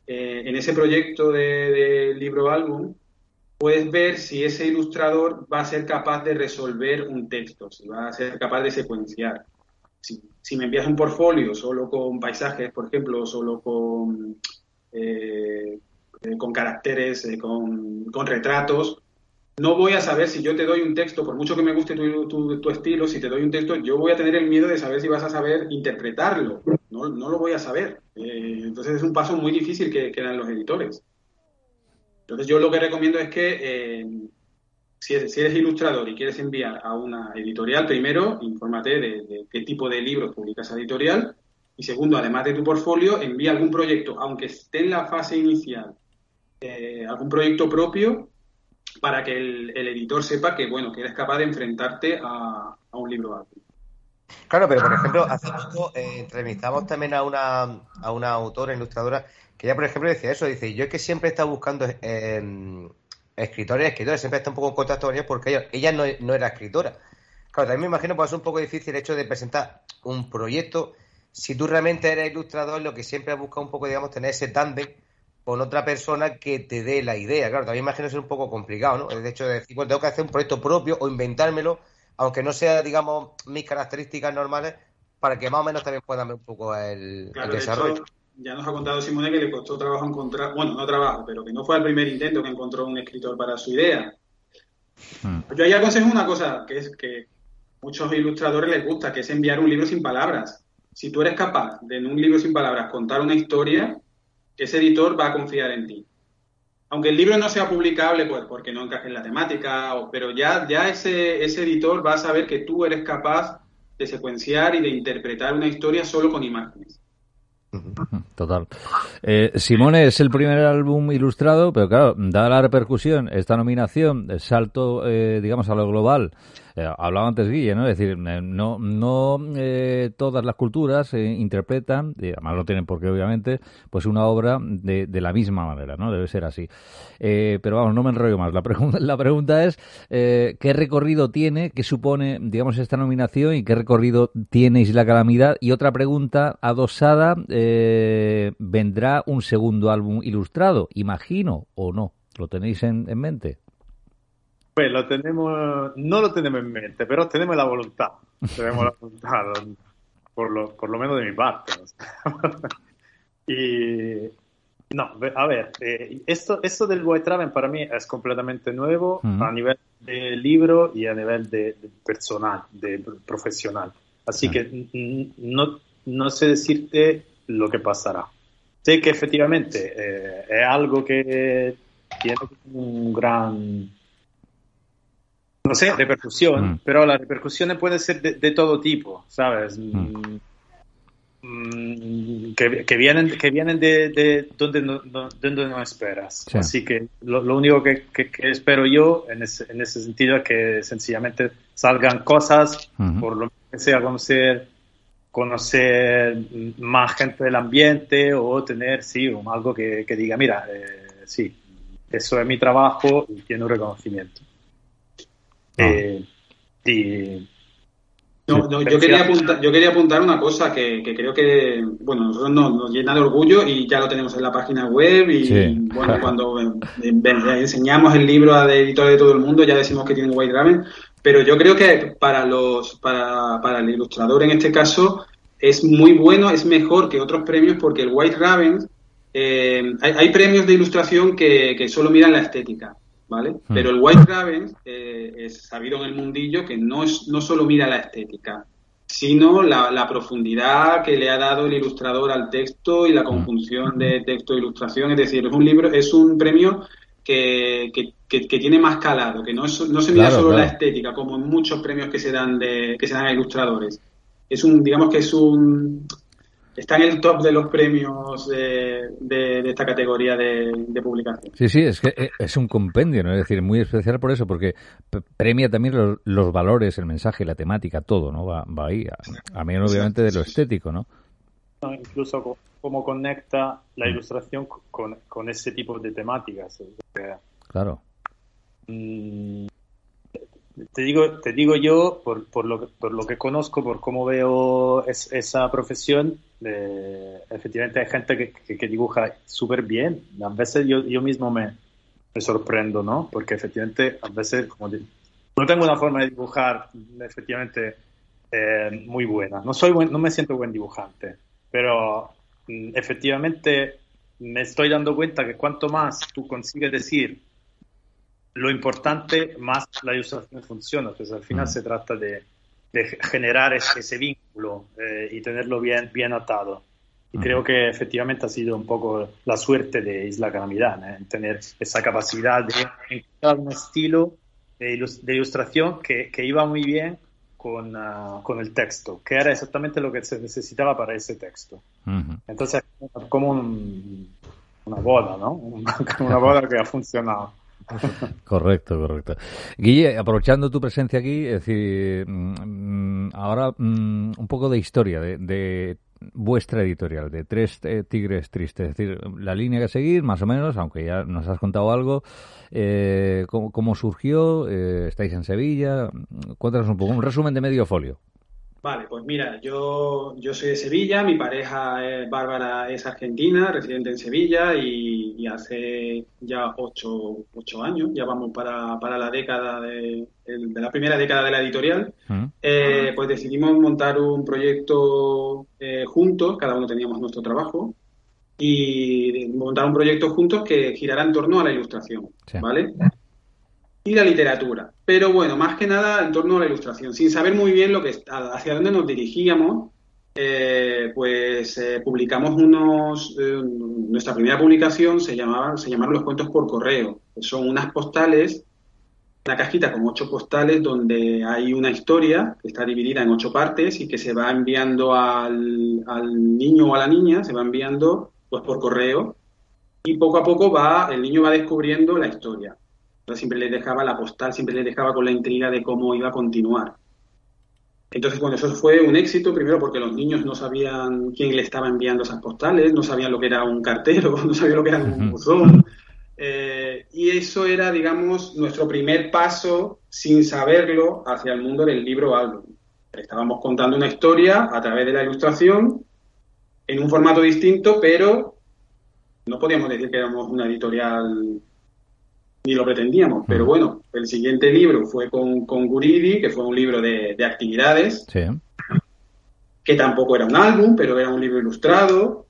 eh, en ese proyecto de, libro álbum puedes ver si ese ilustrador va a ser capaz de resolver un texto, si va a ser capaz de secuenciar. Si, me envías un portfolio solo con paisajes, por ejemplo, solo con, eh, con caracteres, eh, con, con retratos, no voy a saber si yo te doy un texto, por mucho que me guste tu, tu, estilo, si te doy un texto, yo voy a tener el miedo de saber si vas a saber interpretarlo. No, no lo voy a saber. Eh, entonces es un paso muy difícil que, que, dan los editores. Entonces yo lo que recomiendo es que eh, si, eres, ilustrador y quieres enviar a una editorial, primero, infórmate de, qué tipo de libros publica esa editorial. Y segundo, además de tu portfolio, envía algún proyecto, aunque esté en la fase inicial, eh, algún proyecto propio para que el, editor sepa que, bueno, que eres capaz de enfrentarte a, un libro alto. Claro, pero por ejemplo, hace poco eh, entrevistamos también a una, a una autora, ilustradora, que ella, por ejemplo, decía eso, dice, yo es que siempre he estado buscando eh, escritores y escritores, siempre he estado un poco en contacto con ellos porque ella, no, no, era escritora. Claro, también me imagino que pues, es un poco difícil el hecho de presentar un proyecto si tú realmente eres ilustrador, lo que siempre has buscado un poco, digamos, tener ese tándem con otra persona que te dé la idea. Claro, también imagino ser un poco complicado, ¿no? El hecho de decir, bueno, tengo que hacer un proyecto propio o inventármelo, aunque no sea, digamos, mis características normales, para que más o menos también puedan ver un poco el, desarrollo. ya nos ha contado Simone que le costó trabajo encontrar, bueno, no trabajo, pero que no fue el primer intento que encontró un escritor para su idea. Hmm. Yo ahí aconsejo una cosa, que es que muchos ilustradores les gusta, que es enviar un libro sin palabras. Si tú eres capaz de en un libro sin palabras contar una historia, ese editor va a confiar en ti. Aunque el libro no sea publicable, pues porque no encaje en la temática, o, pero ya, ya ese, ese editor va a saber que tú eres capaz de secuenciar y de interpretar una historia solo con imágenes. Total. Eh, Simone es el primer álbum ilustrado, pero claro, dada la repercusión, esta nominación, salto, eh, digamos, a lo global, eh, hablaba antes Guille, ¿no? Es decir, eh, no, no eh, todas las culturas interpretan, y además no tienen por qué, obviamente, pues una obra de, de la misma manera, ¿no? Debe ser así. pero vamos, no me enrollo más. La, pregunta la pregunta es, ¿qué recorrido tiene, qué supone, digamos, esta nominación y qué recorrido tiene Isla Calamidad? Y otra pregunta adosada, ¿vendrá un segundo álbum ilustrado? Imagino, o no. ¿Lo tenéis en, en mente? Pues lo tenemos, no lo tenemos en mente, pero tenemos la voluntad. Tenemos la voluntad, por lo, por lo menos de mi parte. [LAUGHS] y no, a ver, eh, esto, esto del White Raven para mí es completamente nuevo a nivel de libro y a nivel de, personal, de profesional. Así que no, no sé decirte lo que pasará. Sé que efectivamente eh, es algo que tiene un gran no sé, repercusión, mm. pero las repercusiones pueden ser de, todo tipo, ¿sabes? Mm. Mm, que, vienen, que vienen de, donde, no, donde no esperas. Así que lo, único que, espero yo en ese, en ese, sentido es que sencillamente salgan cosas, por lo que sea conocer, conocer más gente del ambiente o tener, sí, algo que, diga, mira, eh, sí, eso es mi trabajo y tiene un reconocimiento. Eh, yo, quería apuntar, yo quería apuntar una cosa que, creo que, bueno, nosotros nos, llena de orgullo y ya lo tenemos en la página web y, bueno, cuando enseñamos el libro a editores de todo el mundo ya decimos que tiene White Raven, pero yo creo que para los, para, para el ilustrador en este caso es muy bueno, es mejor que otros premios porque el White Raven, eh, hay, premios de ilustración que, que solo miran la estética ¿vale? Hmm. Pero el White Raven eh, es sabido en el mundillo que no, es, no solo mira la estética, sino la, profundidad que le ha dado el ilustrador al texto y la hmm. conjunción de texto e ilustración. Es decir, es un libro, es un premio que, tiene más calado, que no, no se mira solo la estética, como en muchos premios que se dan de, que se dan a ilustradores. Es un, digamos que es un está en el top de los premios de, de, esta categoría de, publicación. Sí, sí, es que eh, es un compendio, ¿no? es decir, muy especial por eso, porque premia también los, valores, el mensaje, la temática, todo, ¿no? Va, va ahí, a, menos obviamente de lo estético, ¿no? incluso cómo conecta la mm. ilustración con, con ese tipo de temáticas. Claro. Te digo, te digo yo, por, por, lo, por lo que conozco, por cómo veo esa profesión, eh, efectivamente hay gente que, que, dibuja súper bien. A veces yo, yo mismo me, me, sorprendo, ¿no? Porque efectivamente, a veces, como no tengo una forma de dibujar efectivamente eh, muy buena. No, soy no me siento buen dibujante, pero mm, efectivamente me estoy dando cuenta que cuanto más tú consigues decir lo importante, más la ilustración funciona. Entonces, al final se trata de, generar ese, vínculo eh, y tenerlo bien, bien atado. Y creo que efectivamente ha sido un poco la suerte de Isla Calamidad, ¿eh? tener esa capacidad de encontrar un estilo de, ilustración que, que, iba muy bien con, ah, con, el texto, que era exactamente lo que se necesitaba para ese texto. Entonces, como una boda, ¿no? [LAUGHS] una boda que ha funcionado. Correcto, correcto. Guille, aprovechando tu presencia aquí, es decir, mm, ahora mm, un poco de historia de, vuestra editorial, de Tres eh, Tigres Tristes, es decir, la línea que seguir, más o menos, aunque ya nos has contado algo, eh, cómo, surgió, eh, estáis en Sevilla, cuéntanos un poco, un resumen de medio folio. Vale, pues mira, yo, yo soy de Sevilla, mi pareja Bárbara es argentina, residente en Sevilla y, hace ya ocho, ocho, años, ya vamos para, para la década de, la primera década de la editorial, eh, pues decidimos montar un proyecto eh, juntos, cada uno teníamos nuestro trabajo, y montar un proyecto juntos que girara en torno a la ilustración, ¿vale? Y la literatura. Pero bueno, más que nada en torno a la ilustración. Sin saber muy bien lo que hacia dónde nos dirigíamos, eh, pues eh, publicamos unos. Eh, nuestra primera publicación se llamaba, se llamaron los cuentos por correo. son unas postales, una cajita con ocho postales donde hay una historia que está dividida en ocho partes y que se va enviando al, al niño o a la niña, se va enviando pues por correo y poco a poco va el niño va descubriendo la historia siempre le dejaba la postal, siempre le dejaba con la intriga de cómo iba a continuar. Entonces, bueno, eso fue un éxito, primero porque los niños no sabían quién le estaba enviando esas postales, no sabían lo que era un cartero, [LAUGHS] no sabían lo que era un buzón. Eh, y eso era, digamos, nuestro primer paso, sin saberlo, hacia el mundo del libro álbum. Estábamos contando una historia a través de la ilustración, en un formato distinto, pero no podíamos decir que éramos una editorial ni lo pretendíamos. Pero bueno, el siguiente libro fue con, con Guridi, que fue un libro de, actividades, que tampoco era un álbum, pero era un libro ilustrado.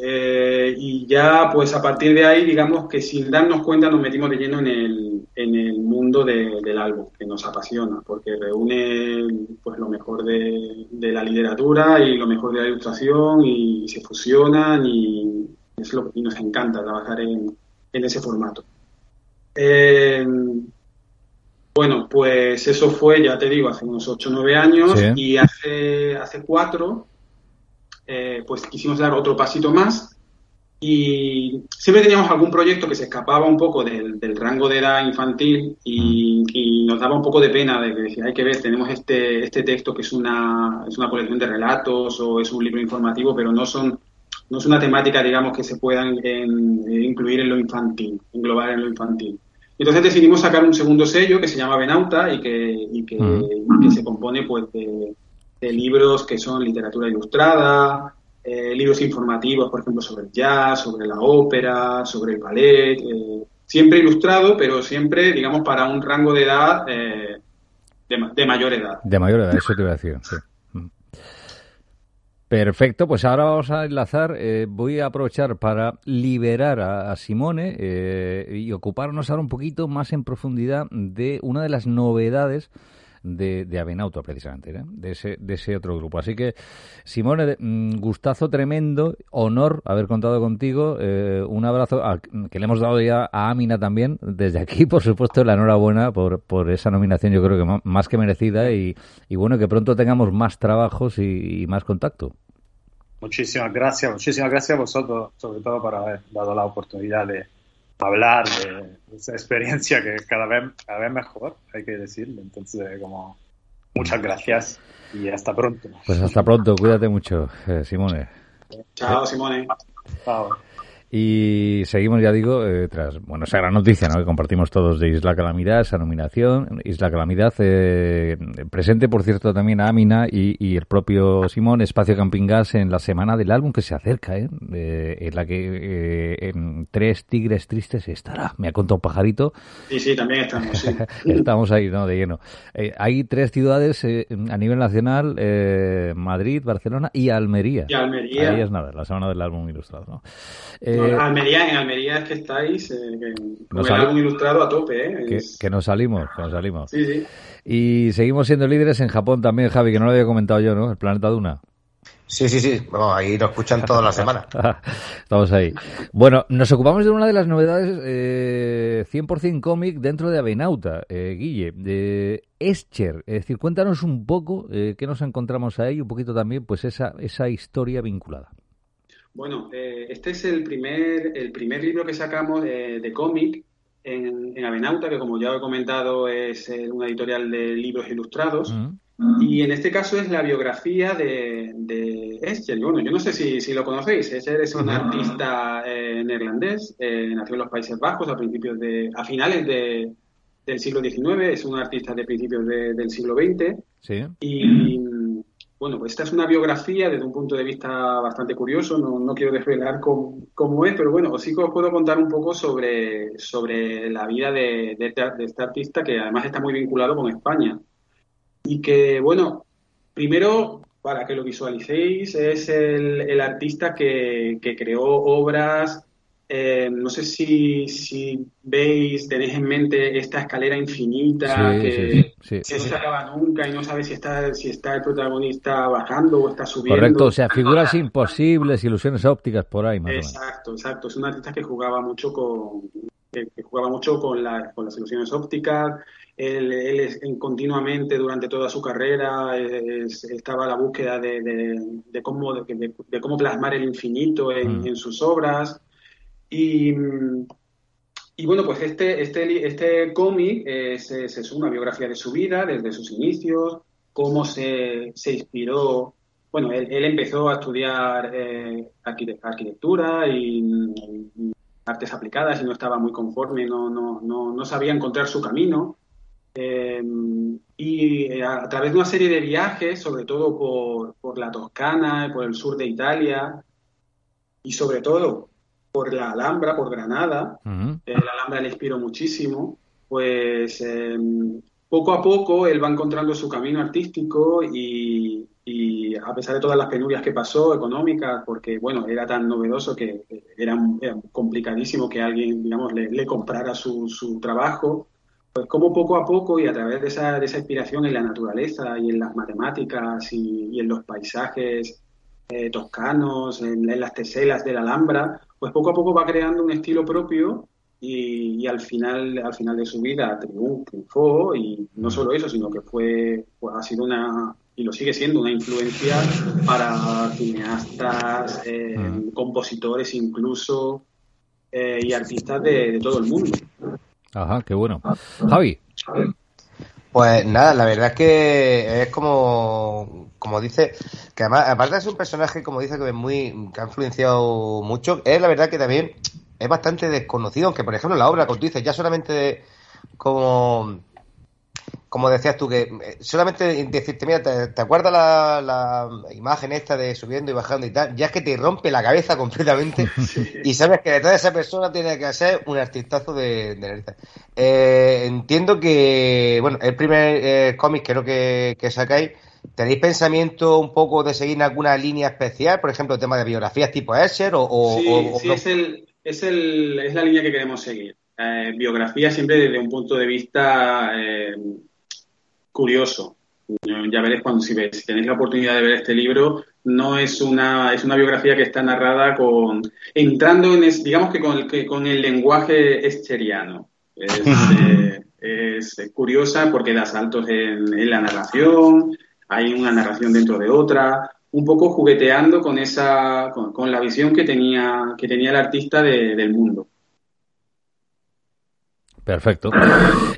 Eh, y ya, pues a partir de ahí, digamos que sin darnos cuenta nos metimos de lleno en el, en el mundo del álbum, que nos apasiona, porque reúne pues lo mejor de, la literatura y lo mejor de la ilustración y, se fusionan y, es lo, y nos encanta trabajar en, en ese formato. Eh, bueno, pues eso fue, ya te digo, hace unos 8 o 9 años y hace, hace 4, eh, pues quisimos dar otro pasito más y siempre teníamos algún proyecto que se escapaba un poco del, rango de edad infantil y, nos daba un poco de pena de que decía, hay que ver, tenemos este, este texto que es una, es una colección de relatos o es un libro informativo, pero no son no es una temática, digamos, que se puedan incluir en lo infantil, englobar en lo infantil. Entonces decidimos sacar un segundo sello que se llama Benauta y que, que, se compone pues de, libros que son literatura ilustrada, eh, libros informativos, por ejemplo, sobre el jazz, sobre la ópera, sobre el ballet, eh, siempre ilustrado, pero siempre, digamos, para un rango de edad eh, de, de, mayor edad. De mayor edad, eso te iba a decir, sí. Perfecto, pues ahora vamos a enlazar. Eh, voy a aprovechar para liberar a, Simone eh, y ocuparnos ahora un poquito más en profundidad de una de las novedades de, de Avenauto, precisamente, ¿eh? de, ese, de ese otro grupo. Así que, Simone, mm, gustazo tremendo, honor haber contado contigo. un abrazo que le hemos dado ya a Amina también. Desde aquí, [LAUGHS] por supuesto, la enhorabuena por, por esa nominación, yo creo que más que merecida. Y bueno, que pronto tengamos más trabajos y más contacto. Muchísimas gracias, muchísimas gracias a vosotros, sobre todo por haber dado la oportunidad de hablar de esa experiencia que cada vez, cada vez mejor, hay que decirlo. Entonces, como muchas gracias y hasta pronto. Pues hasta pronto, cuídate mucho, eh, Simone. Chao, Simone. Chao. Y seguimos, ya digo, eh, tras bueno, esa gran noticia ¿no? que compartimos todos de Isla Calamidad, esa nominación. Isla Calamidad, eh, presente, por cierto, también a Amina y, el propio Simón, Espacio Camping Gas, en la semana del álbum que se acerca, ¿eh? en la que en Tres Tigres Tristes estará. Me ha contado un pajarito. Sí, sí, también estamos. Sí. [LAUGHS] estamos ahí, ¿no? De lleno. hay tres ciudades a nivel nacional: Madrid, Barcelona y Almería. Y Almería. Ahí es nada, la semana del álbum ilustrado. ¿no? Eh, Almería, en Almería es que estáis eh, con el álbum ilustrado a tope. Eh, que, nos salimos, que nos salimos. Sí, sí. Y seguimos siendo líderes en Japón también, Javi, que no lo había comentado yo, ¿no? El planeta Duna. Sí, sí, sí. Bueno, ahí lo escuchan toda la semana. [LAUGHS] Estamos ahí. Bueno, nos ocupamos de una de las novedades eh, 100% cómic dentro de Avenauta, eh, Guille, de Escher. Es decir, cuéntanos un poco eh, qué nos encontramos ahí, un poquito también, pues esa, esa historia vinculada. Bueno, eh, este es el primer, el primer libro que sacamos de, cómic en, en, Avenauta, que como ya he comentado es eh, una editorial de libros ilustrados. Y en este caso es la biografía de, de Escher. Bueno, yo no sé si, si lo conocéis. Escher es un artista eh, neerlandés, nació en los Países Bajos a principios de, a finales de, del siglo XIX. Es un artista de principios del siglo XX. Sí. Y [CLEARS THROAT] bueno, pues esta es una biografía desde un punto de vista bastante curioso, no, no quiero desvelar cómo, cómo, es, pero bueno, sí que os puedo contar un poco sobre, sobre la vida de, de, de este artista que además está muy vinculado con España. Y que, bueno, primero para que lo visualicéis, es el, el artista que, que, creó obras, eh, no sé si, si, veis, tenéis en mente esta escalera infinita sí, que, sí, se acaba nunca y no sabes si está, si está el protagonista bajando o está subiendo. Correcto, o sea, figuras imposibles, ilusiones ópticas por ahí, más Exacto, exacto. Es un artista que jugaba mucho con, que, que jugaba mucho con, la, con las ilusiones ópticas, él, él es, continuamente durante toda su carrera es, estaba a la búsqueda de, de, de cómo, de, de, cómo plasmar el infinito en, mm. en sus obras. Y, y, bueno, pues este, este, este cómic es, es, es, una biografía de su vida, desde sus inicios, cómo se, se inspiró. Bueno, él, él, empezó a estudiar eh, arquitectura y, y, artes aplicadas y no estaba muy conforme, no, no, no, no sabía encontrar su camino. Eh, y a, través de una serie de viajes, sobre todo por, por, la Toscana, por el sur de Italia y sobre todo por la Alhambra, por Granada, uh -huh. eh, la Alhambra le inspiró muchísimo, pues eh, poco a poco él va encontrando su camino artístico y, y, a pesar de todas las penurias que pasó, económicas, porque bueno, era tan novedoso que era, era complicadísimo que alguien, digamos, le, le comprara su, su trabajo, pues como poco a poco y a través de esa, de esa inspiración en la naturaleza y en las matemáticas y, y en los paisajes eh, toscanos, en, en, las teselas de la Alhambra, pues poco a poco va creando un estilo propio y, y al final al final de su vida triunfó y no solo eso, sino que fue pues, ha sido una y lo sigue siendo una influencia para cineastas, eh, mm. compositores incluso eh, y artistas de, de todo el mundo. Ajá, qué bueno. Javi. Pues nada, la verdad es que es como, como dice, que además, aparte ser un personaje, como dice, que es muy, que ha influenciado mucho, es la verdad que también es bastante desconocido, aunque por ejemplo la obra, como tú dices, ya solamente de, como, como decías tú, que solamente decirte, mira, ¿te, te acuerdas la, la, imagen esta de subiendo y bajando y tal? Ya es que te rompe la cabeza [LAUGHS] completamente sí. y sabes que detrás de esa persona tiene que ser un artistazo de, de eh, entiendo que, bueno, el primer eh, cómic creo que, que sacáis, ¿tenéis pensamiento un poco de seguir alguna línea especial? Por ejemplo, el tema de biografías tipo Escher o, o, sí, o, sí, es, el, es, el, es la línea que queremos seguir. Eh, biografía siempre desde un punto de vista eh, curioso. Ya veréis cuando si, ves, si tenéis la oportunidad de ver este libro, no es una, es una biografía que está narrada con entrando en es, digamos que con el, que con el lenguaje escheriano. Es, [LAUGHS] eh, es, curiosa porque da saltos en, en, la narración, hay una narración dentro de otra, un poco jugueteando con esa, con, con la visión que tenía, que tenía el artista de, del mundo. Perfecto.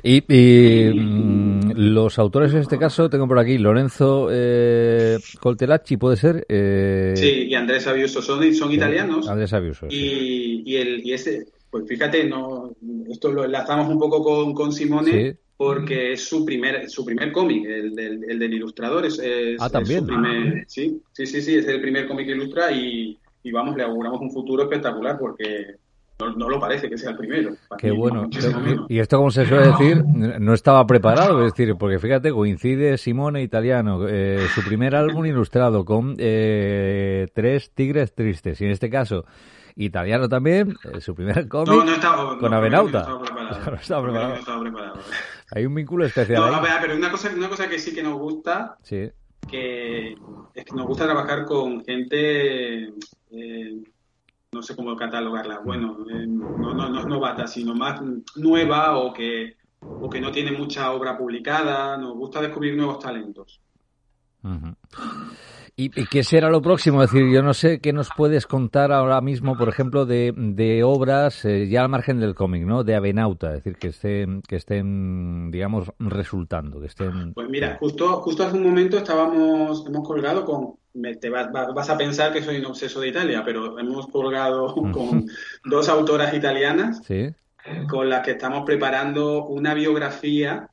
Y, y mmm, los autores en este caso, tengo por aquí Lorenzo eh, Coltelacci, ¿puede ser? Eh, sí, y Andrés Abiuso, son, son italianos. Andrés Abiuso. Y, sí. y, el, y ese, pues fíjate, no, esto lo enlazamos un poco con, con Simone. Sí. Porque es su primer, su primer cómic, el del, el del ilustrador. Es, es, ah, también. Es primer, sí, sí, sí, sí, es el primer cómic que ilustra y, y vamos, le auguramos un futuro espectacular porque no, no, lo parece que sea el primero. Qué bueno. Y esto, como se suele decir, no estaba preparado, es decir, porque fíjate, coincide Simone Italiano, eh, su primer álbum ilustrado con eh, tres tigres tristes. Y en este caso, Italiano también, eh, su primer cómic no, no estaba, con Avenauta. [LAUGHS] No estaba preparado. no estaba preparado. No estaba preparado. Hay un vínculo especial. No, ahí. pero una cosa, una cosa que sí que nos gusta, sí. que es que nos gusta trabajar con gente, eh, no sé cómo catalogarla, bueno, eh, no, no, no es novata, sino más nueva o que, o que no tiene mucha obra publicada, nos gusta descubrir nuevos talentos. Uh -huh. ¿Y, ¿Y, qué será lo próximo? Es decir, yo no sé qué nos puedes contar ahora mismo, por ejemplo, de, de obras eh, ya al margen del cómic, ¿no? De Avenauta, es decir, que estén, que estén, digamos, resultando, que estén. Pues mira, justo, justo hace un momento estábamos, hemos colgado con, te vas, vas, a pensar que soy un obseso de Italia, pero hemos colgado [LAUGHS] con dos autoras italianas, ¿Sí? con las que estamos preparando una biografía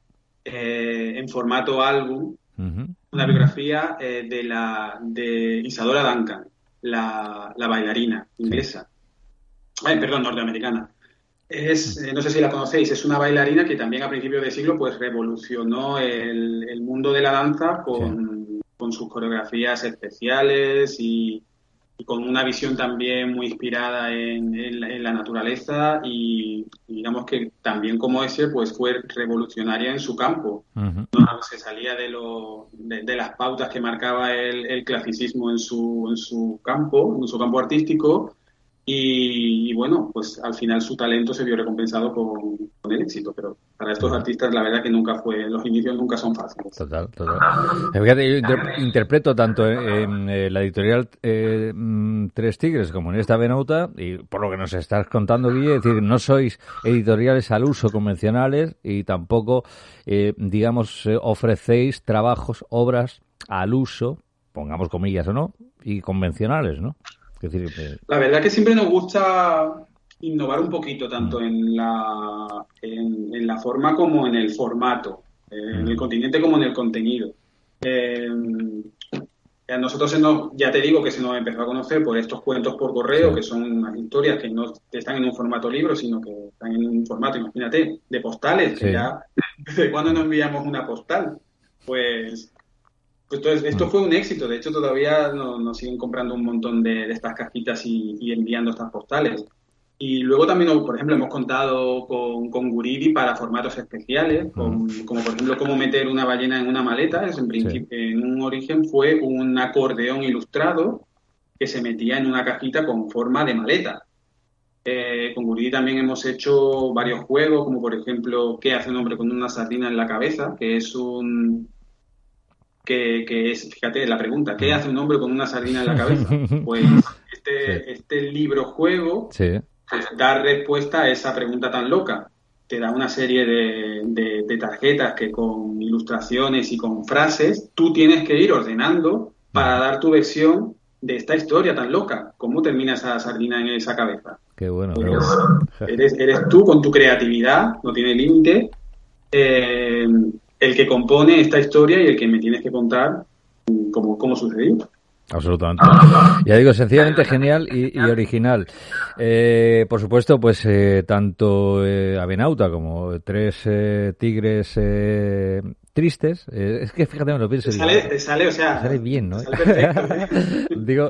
eh, en formato álbum. Uh -huh una biografía eh, de la de Isadora Duncan, la, bailarina inglesa. Ay, perdón, norteamericana. Es, eh, no sé si la conocéis, es una bailarina que también a principios de siglo pues revolucionó el, mundo de la danza con, con sus coreografías especiales y, y con una visión también muy inspirada en, la, naturaleza y, digamos que también como ese pues fue revolucionaria en su campo. Se salía de, lo, de, las pautas que marcaba el, el, clasicismo en su, en su campo en su campo artístico y, bueno, pues al final su talento se vio recompensado con, el éxito, pero para estos artistas la verdad que nunca fue, los inicios nunca son fáciles. Total, total. Fíjate, yo interpreto tanto en, la editorial eh, mm, Tres Tigres como en esta Benauta, y por lo que nos estás contando, Guille, es decir, no sois editoriales al uso convencionales y tampoco, eh, digamos, eh, ofrecéis trabajos, obras al uso, pongamos comillas o no, y convencionales, ¿no? La verdad que siempre nos gusta innovar un poquito, tanto mm. en, la, en, la forma como en el formato, eh, en el mm. continente como en el contenido. Eh, a nosotros ya te digo que se nos empezó a conocer por estos cuentos por correo, que son unas historias que no están en un formato libro, sino que están en un formato, imagínate, de postales, que ya, [LAUGHS] ¿desde cuándo nos enviamos una postal? Pues entonces, esto mm. fue un éxito. De hecho, todavía nos, siguen comprando un montón de, estas cajitas y, enviando estas postales. Y luego también, por ejemplo, hemos contado con, con Guridi para formatos especiales, mm. como por ejemplo cómo meter una ballena en una maleta. Es en, principio, en un origen fue un acordeón ilustrado que se metía en una cajita con forma de maleta. Eh, con Guridi también hemos hecho varios juegos, como por ejemplo, ¿qué hace un hombre con una sardina en la cabeza? Que es un, que, es, fíjate, la pregunta, ¿qué hace un hombre con una sardina en la cabeza? [LAUGHS] Pues este, este libro juego pues, da respuesta a esa pregunta tan loca. Te da una serie de, tarjetas que con ilustraciones y con frases tú tienes que ir ordenando para dar tu versión de esta historia tan loca. ¿Cómo termina esa sardina en esa cabeza? Qué bueno. Pues, eres, eres tú con tu creatividad, no tiene límite. Eh, el que compone esta historia y el que me tienes que contar cómo, cómo sucedió. Absolutamente. Ya digo, sencillamente genial y, original. Eh, por supuesto, pues eh, tanto eh, Avenauta como Tres eh, Tigres Tristes, es que fíjate, me lo pienso. Te sale, sale, o sea. Sale bien, ¿no? [LAUGHS] digo,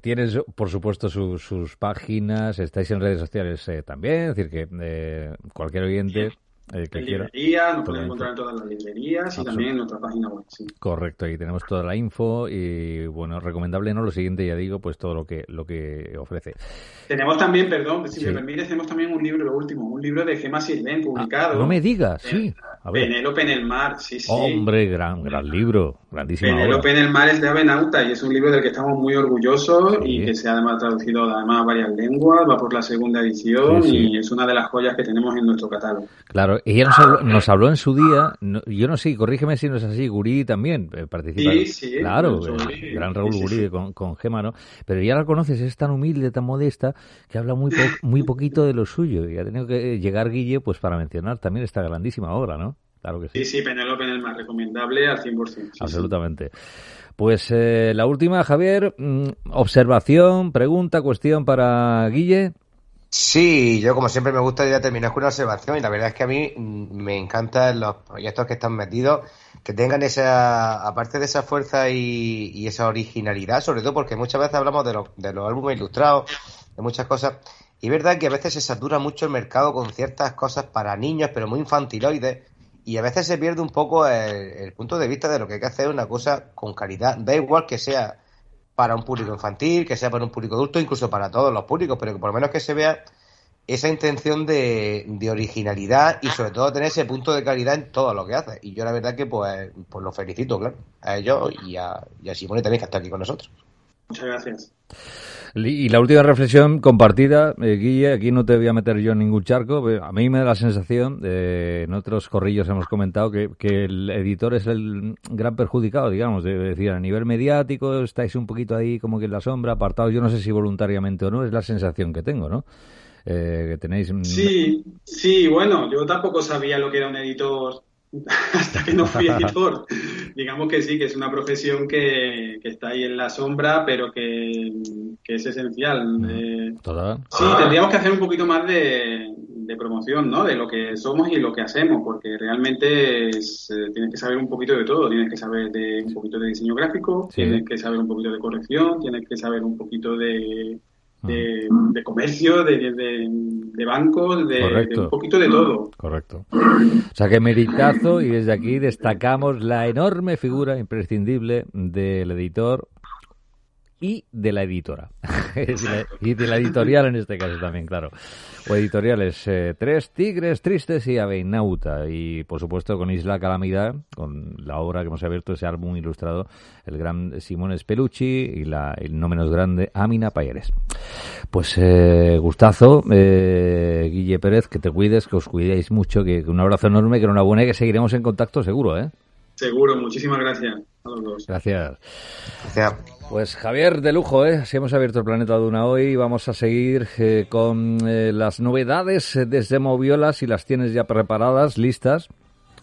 tienes, por supuesto, sus páginas, estáis en redes sociales también, es decir, que cualquier oyente eh, en librería, nos pueden encontrar en todas las librerías y también en nuestra página web. Correcto, ahí tenemos toda la info y bueno, recomendable no lo siguiente, ya digo, pues todo lo que lo que ofrece. Tenemos también, perdón, si me permites, tenemos también un libro, lo último, un libro de Gemma Sirven ah, publicado. no me digas, sí. A Penélope en el mar, sí, sí. Hombre, gran, gran libro, grandísimo. Penélope en el mar es de Abenauta y es un libro del que estamos muy orgullosos y que se ha además traducido además a varias lenguas, va por la segunda edición y es una de las joyas que tenemos en nuestro catálogo. Claro, ella nos habló, en su día, yo no sé, corrígeme si no es así, Guri también eh, participa. Sí, sí. Claro, gran Raúl Guri con, con Gema, ¿no? Pero ya la conoces, es tan humilde, tan modesta, que habla muy, muy poquito de lo suyo y ha tenido que llegar Guille pues para mencionar también esta grandísima obra, ¿no? Claro que sí. Sí, sí, Penélope en el más recomendable al 100%. Absolutamente. Pues eh, la última, Javier, mm, observación, pregunta, cuestión para Guille. Sí, yo como siempre me gusta ya terminar con una observación y la verdad es que a mí mm, me encantan los proyectos que están metidos, que tengan esa, aparte de esa fuerza y, esa originalidad, sobre todo porque muchas veces hablamos de los, de los álbumes ilustrados, de muchas cosas, y es verdad que a veces se satura mucho el mercado con ciertas cosas para niños, pero muy infantiloides, y a veces se pierde un poco el, punto de vista de lo que hay que hacer una cosa con calidad. Da igual que sea para un público infantil, que sea para un público adulto, incluso para todos los públicos, pero que por lo menos que se vea esa intención de, de, originalidad y sobre todo tener ese punto de calidad en todo lo que hace. Y yo la verdad que pues, pues lo felicito, claro, a ellos y a, y a Simone también que está aquí con nosotros. Muchas gracias. Y la última reflexión compartida, eh, Guille, aquí no te voy a meter yo en ningún charco, a mí me da la sensación, en otros corrillos hemos comentado, que, el editor es el gran perjudicado, digamos, de, decir, a nivel mediático estáis un poquito ahí como que en la sombra, apartados, yo no sé si voluntariamente o no, es la sensación que tengo, ¿no? Eh, que tenéis... Sí, sí, bueno, yo tampoco sabía lo que era un editor [LAUGHS] hasta que no fui editor. [LAUGHS] Digamos que sí, que es una profesión que, que está ahí en la sombra, pero que, que es esencial. Eh, sí, tendríamos que hacer un poquito más de, de, promoción, ¿no? De lo que somos y lo que hacemos, porque realmente es, eh, tienes que saber un poquito de todo. Tienes que saber de un poquito de diseño gráfico, tienes que saber un poquito de corrección, tienes que saber un poquito de de, comercio, de, de, bancos, de, un poquito de todo. Correcto. O sea que meritazo y desde aquí destacamos la enorme figura imprescindible del editor y de la editora. [LAUGHS] y de la editorial en este caso también, claro. O editoriales eh, Tres Tigres Tristes y Aveinauta. Y por supuesto con Isla Calamidad, con la obra que hemos abierto, ese álbum ilustrado, el gran Simón Spelucci y la el no menos grande Amina Payeres. Pues eh, gustazo, eh, Guille Pérez, que te cuides, que os cuidéis mucho, que, un abrazo enorme, que enhorabuena y que seguiremos en contacto seguro, ¿eh? Seguro, muchísimas gracias a los dos. Gracias. Pues Javier, de lujo, ¿eh? Si hemos abierto el planeta Duna hoy, vamos a seguir eh, con eh, las novedades desde Moviolas, si las tienes ya preparadas, listas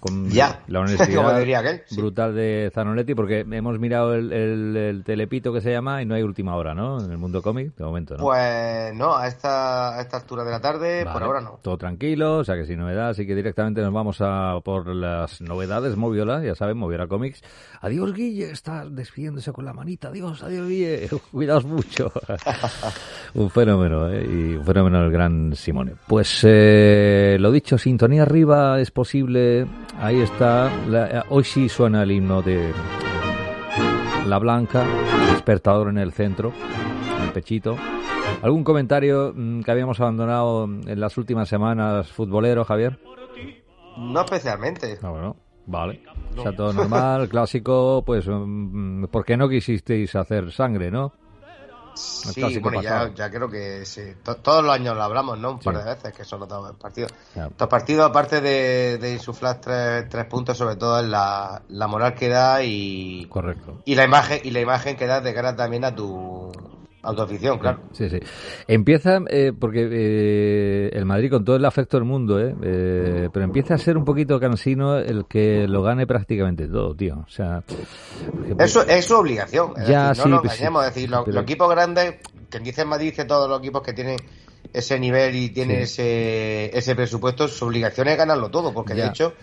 con ya. la honestidad [LAUGHS] brutal de Zanoletti, porque hemos mirado el, telepito que se llama y no hay última hora, ¿no? En el mundo cómic, de momento, ¿no? Pues no, a esta, a esta altura de la tarde, por ahora no. Todo tranquilo, o sea que sin novedad, así que directamente nos vamos a por las novedades Moviola, ya saben, Moviola Comics. Adiós, Guille, está despidiéndose con la manita, adiós, adiós, Guille, [LAUGHS] cuidaos mucho. [LAUGHS] un fenómeno, ¿eh? Y un fenómeno el gran Simone. Pues eh, lo dicho, sintonía arriba es posible Ahí está. Eh, hoy sí suena el himno de La Blanca, despertador en el centro, en el pechito. ¿Algún comentario mm, que habíamos abandonado en las últimas semanas, futbolero, Javier? No especialmente. Ah, bueno, vale. O sea, todo normal, [LAUGHS] clásico, pues, mm, ¿por qué no quisisteis hacer sangre, no? Sí, bueno, ya, ya, creo que sí. todos los años lo hablamos, ¿no? Un par de veces, que son los dos partidos. Estos partidos, aparte de, de insuflar tres, tres puntos, sobre todo en la, la moral que da y. Correcto. Y la imagen, y la imagen que da de cara también a tu Autoafición, claro. Sí, sí. Empieza, eh, porque eh, el Madrid, con todo el afecto del mundo, eh, eh, pero empieza a ser un poquito cansino el que lo gane prácticamente todo, tío. O sea. Eso es su obligación. ya, no nos pues engañemos. decir, los, equipos grandes, que dice Madrid, dice todos los equipos que tienen ese nivel y tienen ese, ese presupuesto, su obligación es ganarlo todo, porque de hecho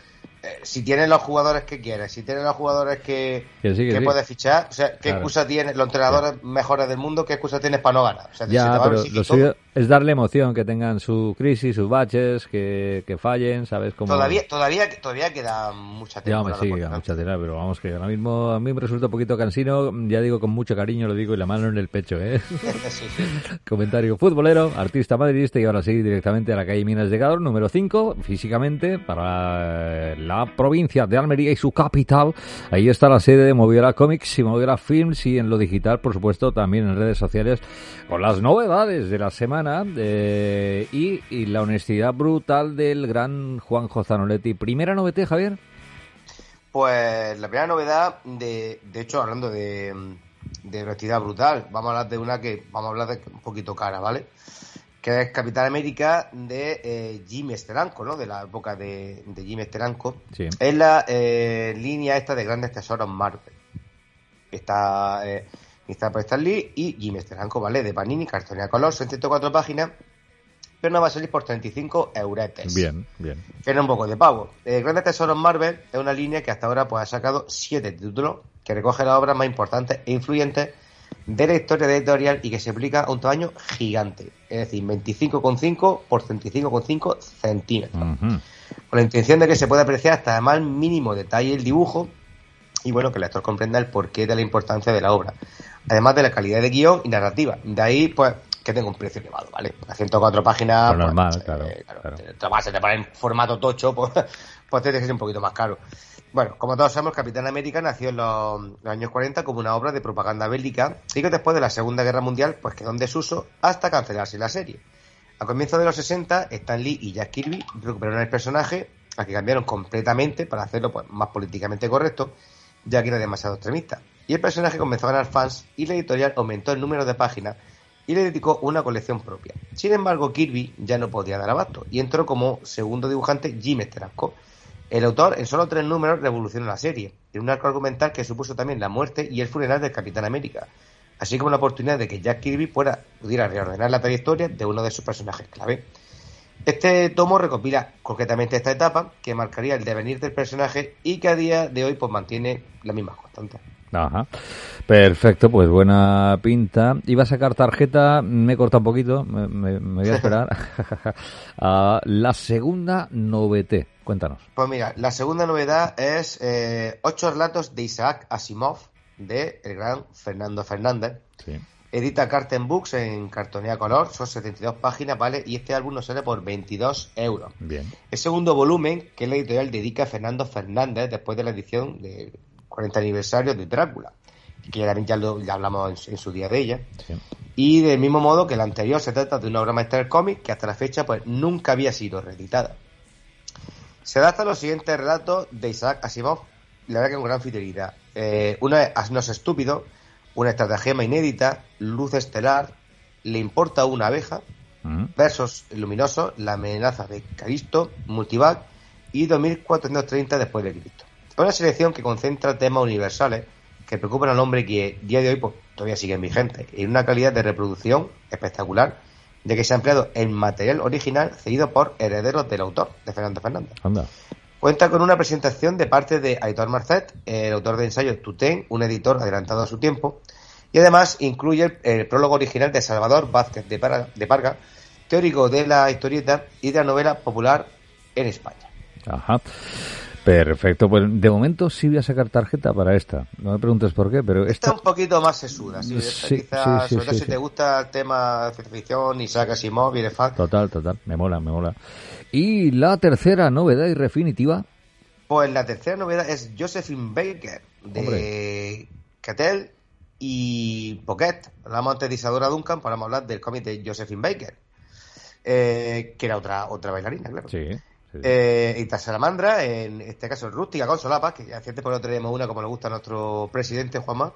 eh, si tienes los jugadores que quieres, si tienes los jugadores que, que, puedes fichar, o sea, ¿qué excusa tienes los entrenadores mejores del mundo? ¿Qué excusa tienes para no ganar? O sea, ya, pero lo suyo es darle emoción, que tengan su crisis, sus baches, que, que fallen, ¿sabes? cómo Todavía, todavía, todavía queda mucha tela. Ya, sí, mucha tela, pero vamos, que ahora mismo a mí me resulta un poquito cansino, ya digo con mucho cariño, lo digo, y la mano en el pecho, ¿eh? [LAUGHS] [LAUGHS] Comentario futbolero, artista madridista, y ahora sí, directamente a la calle Minas de Gador, número 5, físicamente, para la provincia de Almería y su capital. Ahí está la sede de Moviola Comics y Moviola Films y en lo digital, por supuesto, también en redes sociales con las novedades de la semana eh, y, la honestidad brutal del gran Juanjo Zanoletti. ¿Primera novedad, Javier? Pues la primera novedad, de, de hecho, hablando de, de honestidad brutal, vamos a hablar de una que vamos a hablar de un poquito cara, ¿vale? Que es Capitán América de eh, Jim Steranko, ¿no? De la época de, de Jim Steranko. Es la eh, línea esta de grandes tesoros Marvel. Está, eh, está por Stan Lee y Jim Steranko, ¿vale? De Panini, cartonía color, 104 páginas, pero no va a salir por 35 euretes. Bien, bien. Que un poco de pavo. Eh, grandes tesoros Marvel es una línea que hasta ahora pues, ha sacado siete títulos que recoge las obras más importantes e influyentes de la historia de editorial y que se aplica a un tamaño gigante, es decir, 25,5 por 35,5 centímetros, con la intención de que se pueda apreciar hasta el más mínimo detalle el dibujo y bueno, que el lector comprenda el porqué de la importancia de la obra, además de la calidad de guion y narrativa. De ahí, pues, que tenga un precio elevado, ¿vale? A 104 páginas, pues, normal, claro, eh, claro, se te pone en formato tocho, [LAUGHS] pues, pues tiene que ser un poquito más caro. Bueno, como todos sabemos, Capitán América nació en los, años 40 como una obra de propaganda bélica y que después de la Segunda Guerra Mundial pues quedó en desuso hasta cancelarse la serie. A comienzos de los 60, Stan Lee y Jack Kirby recuperaron el personaje, al que cambiaron completamente para hacerlo pues, más políticamente correcto, ya que era demasiado extremista. Y el personaje comenzó a ganar fans y la editorial aumentó el número de páginas y le dedicó una colección propia. Sin embargo, Kirby ya no podía dar abasto y entró como segundo dibujante Jim Steranko El autor, en solo tres números, revolucionó la serie, en un arco argumental que supuso también la muerte y el funeral del Capitán América, así como la oportunidad de que Jack Kirby pudiera reordenar la trayectoria de uno de sus personajes clave. Este tomo recopila concretamente esta etapa que marcaría el devenir del personaje y que a día de hoy pues mantiene las mismas constantes. Ajá. Perfecto, pues buena pinta. Iba a sacar tarjeta, me he cortado un poquito, me, voy a esperar. [LAUGHS] [LAUGHS] a la segunda novedad, cuéntanos. Pues mira, la segunda novedad es eh, ocho relatos de Isaac Asimov, de el gran Fernando Fernández. Edita Carten Books en cartonía color, son 72 páginas, ¿vale? Y este álbum nos sale por 22 euros. Bien. El segundo volumen que la editorial dedica a Fernando Fernández después de la edición de 40 aniversario de Drácula, que ya, ya hablamos en, su día de ella. Y del mismo modo que el anterior, se trata de una obra maestra del cómic que hasta la fecha pues nunca había sido reeditada. Se adapta a los siguientes relatos de Isaac Asimov, la verdad que con gran fidelidad. Eh, uno es Asnos Estúpido, una estratagema inédita, Luz Estelar, Le importa una abeja, Versos Luminosos, La amenaza de Caristo, Multivac y 2430 después de Cristo. Es una selección que concentra temas universales que preocupan al hombre que día de hoy pues, todavía siguen vigentes, en una calidad de reproducción espectacular, de que se ha empleado el material original cedido por herederos del autor, de Fernando Fernández. Cuenta con una presentación de parte de Aitor Marcet, el autor de ensayo Tutén, un editor adelantado a su tiempo, y además incluye el, prólogo original de Salvador Vázquez de, de Parga, teórico de la historieta y de la novela popular en España. Ajá. Perfecto, pues de momento sí voy a sacar tarjeta para esta. No me preguntes por qué, pero esta... Está un poquito más sesuda, sí. quizás, sobre todo si te gusta el tema de ciencia ficción y sacas y móviles. Total, total, me mola, me mola. Y la tercera novedad y definitiva. Pues la tercera novedad es Josephine Baker, de Catel y Pocket. De Isadora Duncan, para hablar del cómic de Josephine Baker, eh, que era otra, otra bailarina, claro. Sí. Eh, y Salamandra, en este caso rústica con solapas, que hace por no tenemos una como le gusta a nuestro presidente Juanma.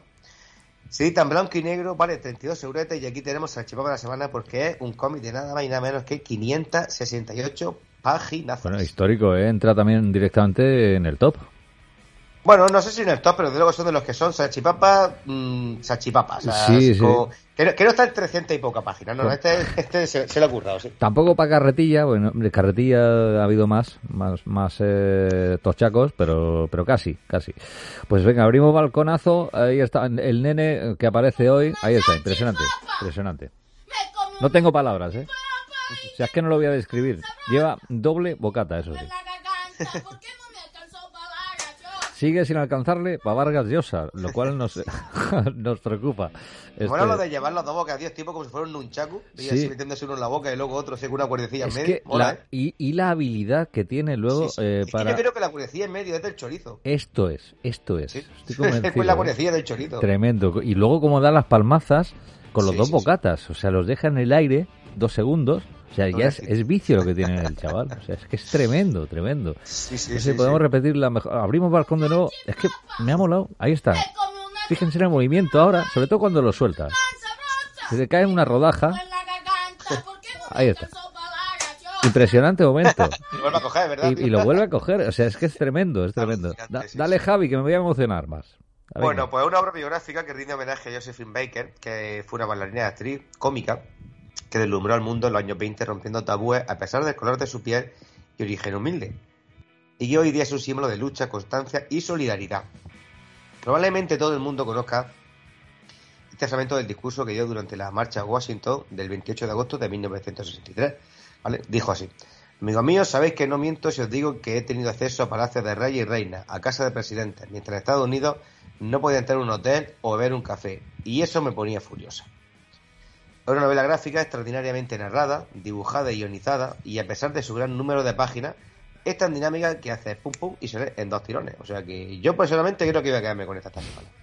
Se edita en blanco y negro, vale 32 euros y aquí tenemos Chipapa de la semana porque es un cómic de nada más y nada menos que 568 páginas. Bueno, histórico, ¿eh? entra también directamente en el top. Bueno, no sé si en el top, pero de luego son de los que son salchipapa, mmm, salchipapa. sí, sí. Que, está en 300 y poca páginas, no, este, este se, le ha currado, sí. Tampoco para carretilla, bueno, de carretilla ha habido más, más, más eh, tochacos, pero, pero casi, casi. Pues venga, abrimos balconazo, ahí está el nene que aparece hoy, ahí está, impresionante, impresionante. No tengo palabras, ¿eh? O sea, es que no lo voy a describir. Lleva doble bocata, eso sí. sigue sin alcanzarle para Vargas Llosa, lo cual nos, [LAUGHS] nos preocupa. Bueno, lo de llevar los dos bocas, Dios, tipo como si fuera un nunchaku, y así metiéndose uno en la boca y luego otro con una cuerdecilla en medio. ¿eh? y, y, la habilidad que tiene luego eh, para... yo creo que la cuerdecilla en medio es del chorizo. Esto es, esto es. Estoy [LAUGHS] convencido. la ¿eh? cuerdecilla del chorizo. Tremendo. Y luego como da las palmazas con los dos bocatas, o sea, los deja en el aire dos segundos o sea, ya es, vicio lo que tiene el chaval. O sea, es que es tremendo, tremendo. Sí, sí, sí, podemos repetir la mejor. Abrimos balcón de nuevo. Es que me ha molado. Ahí está. Fíjense en el movimiento ahora, sobre todo cuando lo suelta. Se te cae en una rodaja. Ahí está. Impresionante momento. Y, lo vuelve a coger, ¿verdad? Y, lo vuelve a coger. O sea, es que es tremendo, es tremendo. dale, Javi, que me voy a emocionar más. bueno, pues una obra biográfica que rinde homenaje a Josephine Baker, que fue una bailarina de actriz cómica que deslumbró al mundo en los años 20 rompiendo tabúes a pesar del color de su piel y origen humilde, y que hoy día es un símbolo de lucha, constancia y solidaridad. Probablemente todo el mundo conozca este fragmento del discurso que dio durante la marcha a Washington del 28 de agosto de 1963. Dijo así, amigos míos, sabéis que no miento si os digo que he tenido acceso a palacios de rey y reina, a casa de presidentes, mientras en Estados Unidos no podía entrar a un hotel o beber un café, y eso me ponía furiosa. Es una novela gráfica extraordinariamente narrada, dibujada y ionizada, y a pesar de su gran número de páginas, es tan dinámica que hace pum pum y se lee en dos tirones. O sea que yo personalmente creo que iba a quedarme con esta esta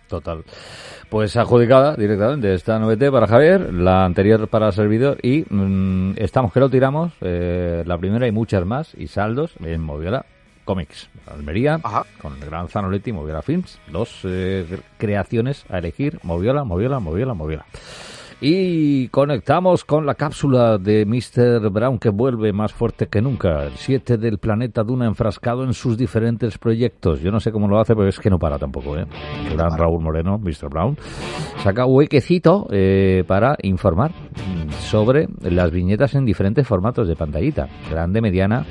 Total. Pues adjudicada directamente esta novete para Javier, la anterior para el servidor y mm, estamos que lo tiramos, eh, la primera y muchas más, y saldos en Moviola Comics, Almería, con el gran Zanoletti, Moviola Films, dos eh, creaciones a elegir, Moviola, Moviola, Moviola, Moviola. Y conectamos con la cápsula de Mr. Brown que vuelve más fuerte que nunca. El 7 del planeta Duna enfrascado en sus diferentes proyectos. Yo no sé cómo lo hace, pero es que no para tampoco, ¿eh? El gran Raúl Moreno, Mr. Brown, saca huequecito eh, para informar sobre las viñetas en diferentes formatos de pantallita. Grande, mediana,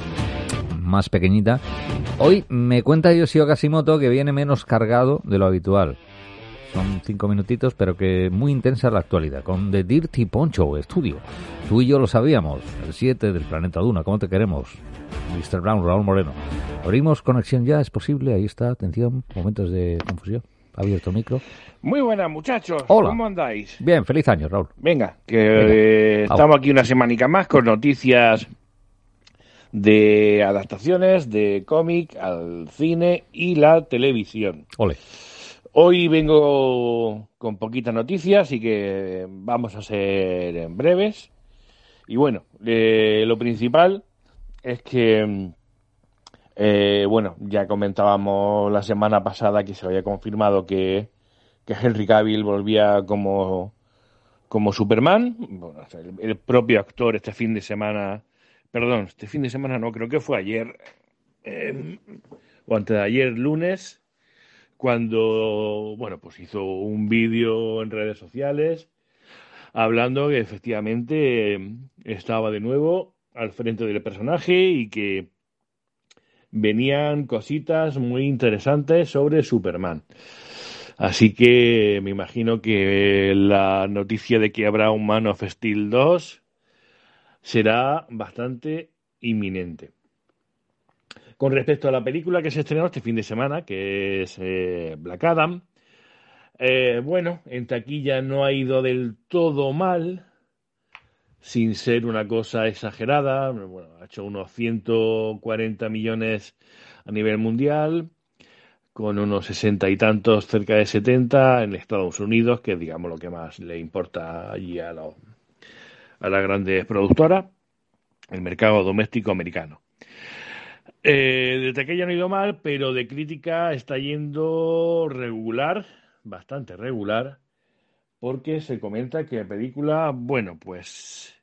más pequeñita. Hoy me cuenta Yoshio Kasimoto que viene menos cargado de lo habitual. Son cinco minutitos, pero que muy intensa la actualidad. Con The Dirty Poncho Studio. Tú y yo lo sabíamos. El 7 del planeta Duna. ¿Cómo te queremos? Mr. Brown, Raúl Moreno. Abrimos conexión ya, es posible. Ahí está. Atención. Momentos de confusión. Abierto micro. Muy buenas, muchachos. Hola. ¿Cómo andáis? Bien, feliz año, Raúl. Venga, que eh, estamos aquí una semanica más con noticias de adaptaciones de cómic al cine y la televisión. Ole. Hoy vengo con poquitas noticias y que vamos a ser breves. Y bueno, eh, lo principal es que, eh, bueno, ya comentábamos la semana pasada que se había confirmado que, que Henry Cavill volvía como, como Superman. Bueno, el propio actor este fin de semana, perdón, este fin de semana no, creo que fue ayer, eh, o antes de ayer, lunes, cuando, bueno, pues hizo un vídeo en redes sociales hablando que efectivamente eh, estaba de nuevo al frente del personaje y que venían cositas muy interesantes sobre Superman. Así que me imagino que la noticia de que habrá un Man of Steel 2 será bastante inminente. Con respecto a la película que se estrenó este fin de semana, que es eh, Black Adam, eh, bueno, en taquilla no ha ido del todo mal, sin ser una cosa exagerada. Bueno, ha hecho unos 140 millones a nivel mundial, con unos sesenta y tantos, cerca de 70 en Estados Unidos, que es, digamos, lo que más le importa allí a, los, a las grandes productoras, el mercado doméstico americano. Eh, de taquilla no ha ido mal, pero de crítica está yendo regular, bastante regular, porque se comenta que la película, bueno, pues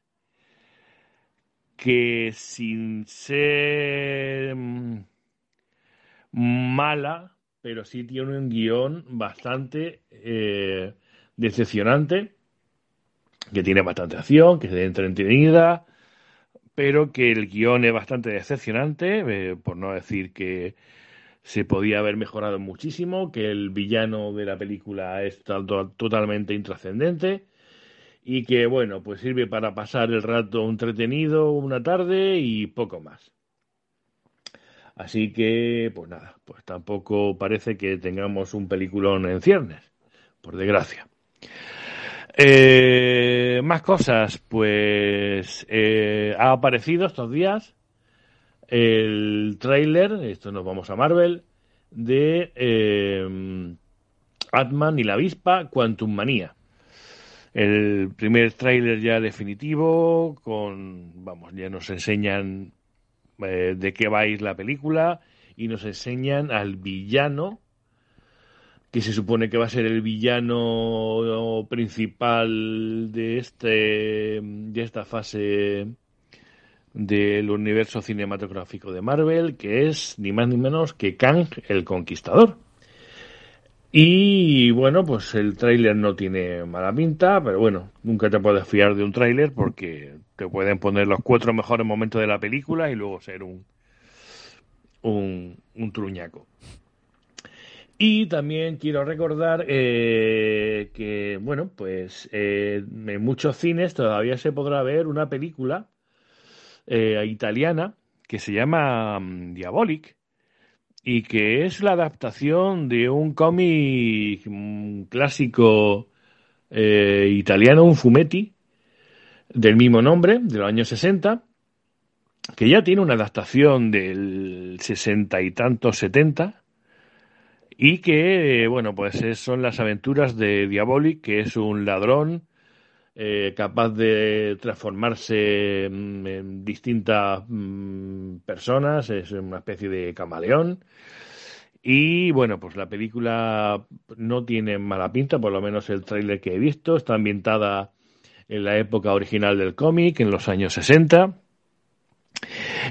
que sin ser mm, mala, pero sí tiene un guion bastante eh, decepcionante, que tiene bastante acción, que es entretenida, pero que el guion es bastante decepcionante, eh, por no decir que se podía haber mejorado muchísimo, que el villano de la película es to- totalmente intrascendente y que, bueno, pues sirve para pasar el rato entretenido una tarde y poco más. Así que, pues nada, pues tampoco parece que tengamos un peliculón en ciernes, por desgracia. Eh, más cosas, pues eh, ha aparecido estos días el tráiler, esto nos vamos a Marvel, de eh, Atman y la avispa Quantum Manía. El primer tráiler ya definitivo, con, vamos, ya nos enseñan eh, de qué va a ir la película y nos enseñan al villano que se supone que va a ser el villano principal de este de esta fase del universo cinematográfico de Marvel, que es ni más ni menos que Kang el Conquistador. Y bueno, pues el tráiler no tiene mala pinta, pero bueno, nunca te puedes fiar de un tráiler porque te pueden poner los cuatro mejores momentos de la película y luego ser un un, un truñaco. Y también quiero recordar eh, que, bueno, pues eh, en muchos cines todavía se podrá ver una película eh, italiana que se llama mm, Diabolic y que es la adaptación de un cómic mm, clásico italiano, un fumetti, del mismo nombre, de los años 60, que ya tiene una adaptación del sesenta y tantos, setenta, y que, eh, bueno, pues es- son las aventuras de Diabolic, que es un ladrón eh, capaz de transformarse mm, en distintas mm, personas, es una especie de camaleón. Y bueno, pues la película no tiene mala pinta, por lo menos el tráiler que he visto, está ambientada en la época original del cómic, en los años 60.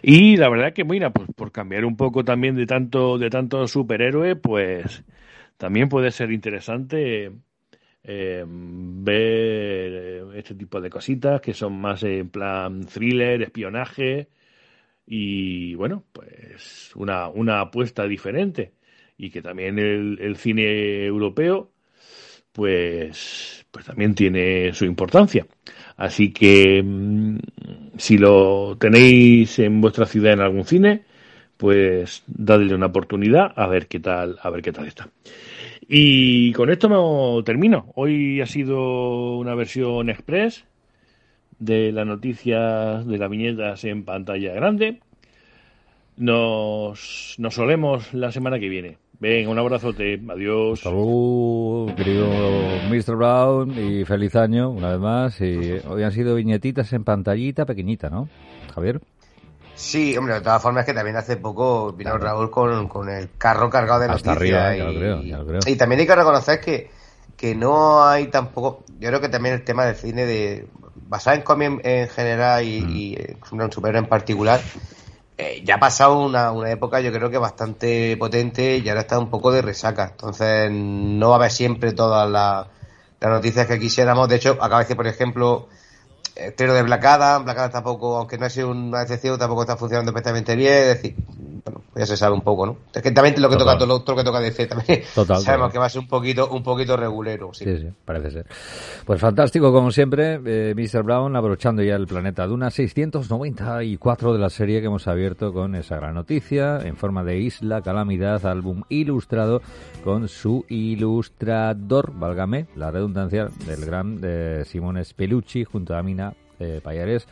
Y la verdad que, mira, pues por cambiar un poco también de tanto, de tanto superhéroe, pues también puede ser interesante eh, ver este tipo de cositas que son más en plan thriller, espionaje y bueno, pues una, una apuesta diferente y que también el, el cine europeo pues, pues también tiene su importancia. Así que mm, si lo tenéis en vuestra ciudad en algún cine, pues dadle una oportunidad a ver qué tal, a ver qué tal está. Y con esto me termino. Hoy ha sido una versión express de las noticias de las viñetas en pantalla grande. Nos, nos la semana que viene. Venga, un abrazote. Adiós. Salud, querido Mr. Brown, y feliz año una vez más. Y hoy han sido viñetitas en pantallita pequeñita, ¿no, Javier? Sí, hombre, de todas formas que también hace poco vino Raúl con, con, el carro cargado de Hasta noticias. arriba, y, ya lo creo, ya lo creo. y también hay que reconocer que, que no hay tampoco, yo creo que también el tema del cine de basado en cómic en, en, general y, Mm. y eh, un superhéroe en particular, eh, ya ha pasado una, una época yo creo que bastante potente y ahora está un poco de resaca. Entonces no va a haber siempre todas las, noticias que quisiéramos. De hecho, acaba de decir, por ejemplo, estreno de Black Adam, Black Adam tampoco, aunque no ha sido una excepción, tampoco está funcionando especialmente bien, es decir, bueno, ya se sabe un poco, ¿no? Es que también lo que Total. toca, todo lo, que toca DC también [LAUGHS] Total, sabemos total. que va a ser un poquito, un poquito regulero, sí. Sí, sí, parece ser. Pues fantástico, como siempre, eh, Mr. Brown, abrochando ya el planeta Duna 694 de la serie que hemos abierto con esa gran noticia en forma de Isla Calamidad, álbum ilustrado con su ilustrador, válgame la redundancia, del gran eh, Simone Spellucci junto a Mina eh, Payares,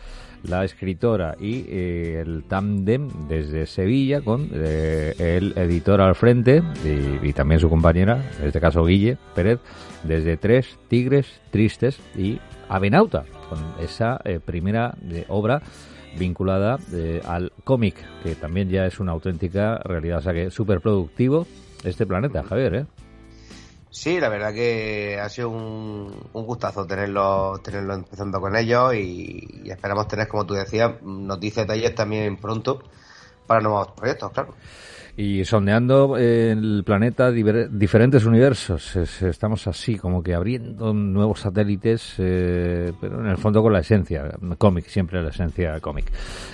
la escritora y eh, el tándem desde Sevilla con eh, el editor al frente y, y también su compañera, en este caso Guille Pérez, desde Tres Tigres Tristes y Avenauta, con esa eh, primera obra vinculada al cómic, que también ya es una auténtica realidad. O sea que súper productivo este planeta, Javier, ¿eh? Sí, la verdad que ha sido un, gustazo tenerlo, tenerlo empezando con ellos y, y esperamos tener, como tú decías, noticias de ellos también pronto para nuevos proyectos, claro. Y sondeando eh, el planeta diferentes universos. Es- estamos así, como que abriendo nuevos satélites, eh, pero en el fondo con la esencia, cómic, siempre la esencia cómic.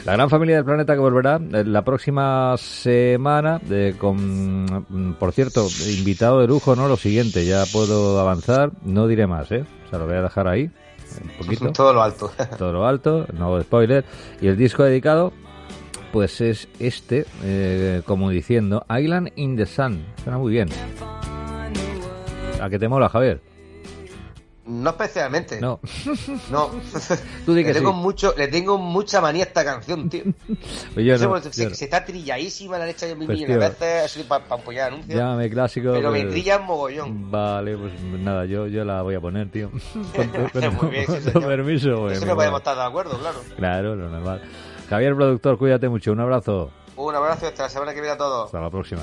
La gran familia del planeta que volverá eh, la próxima semana, eh, con, mm, por cierto, invitado de lujo, ¿no? Lo siguiente, ya puedo avanzar, no diré más, ¿eh? O sea, lo voy a dejar ahí, un poquito Todo lo alto. [LAUGHS] todo lo alto, no spoiler. Y el disco dedicado, pues es este, eh, como diciendo, Island in the Sun. Suena muy bien. ¿A qué te mola, Javier? No especialmente. No. [LAUGHS] No. [LAUGHS] Tú di que le tengo sí. mucho, le tengo mucha manía a esta canción, tío. [LAUGHS] Pues yo No sé, no, porque yo se, se está trilladísima, la han hecho yo mil Pues, millones de veces, para apoyar anuncios. Llámame clásico. pero me pues- trilla un mogollón. Vale, pues nada, yo, yo la voy a poner, tío. Con tu, con Muy bien, sí, con tu permiso. pues, Eso me no podemos estar de acuerdo, claro. Claro, lo normal. Javier, productor, cuídate mucho. Un abrazo. Un abrazo hasta la semana que viene a todos. Hasta la próxima.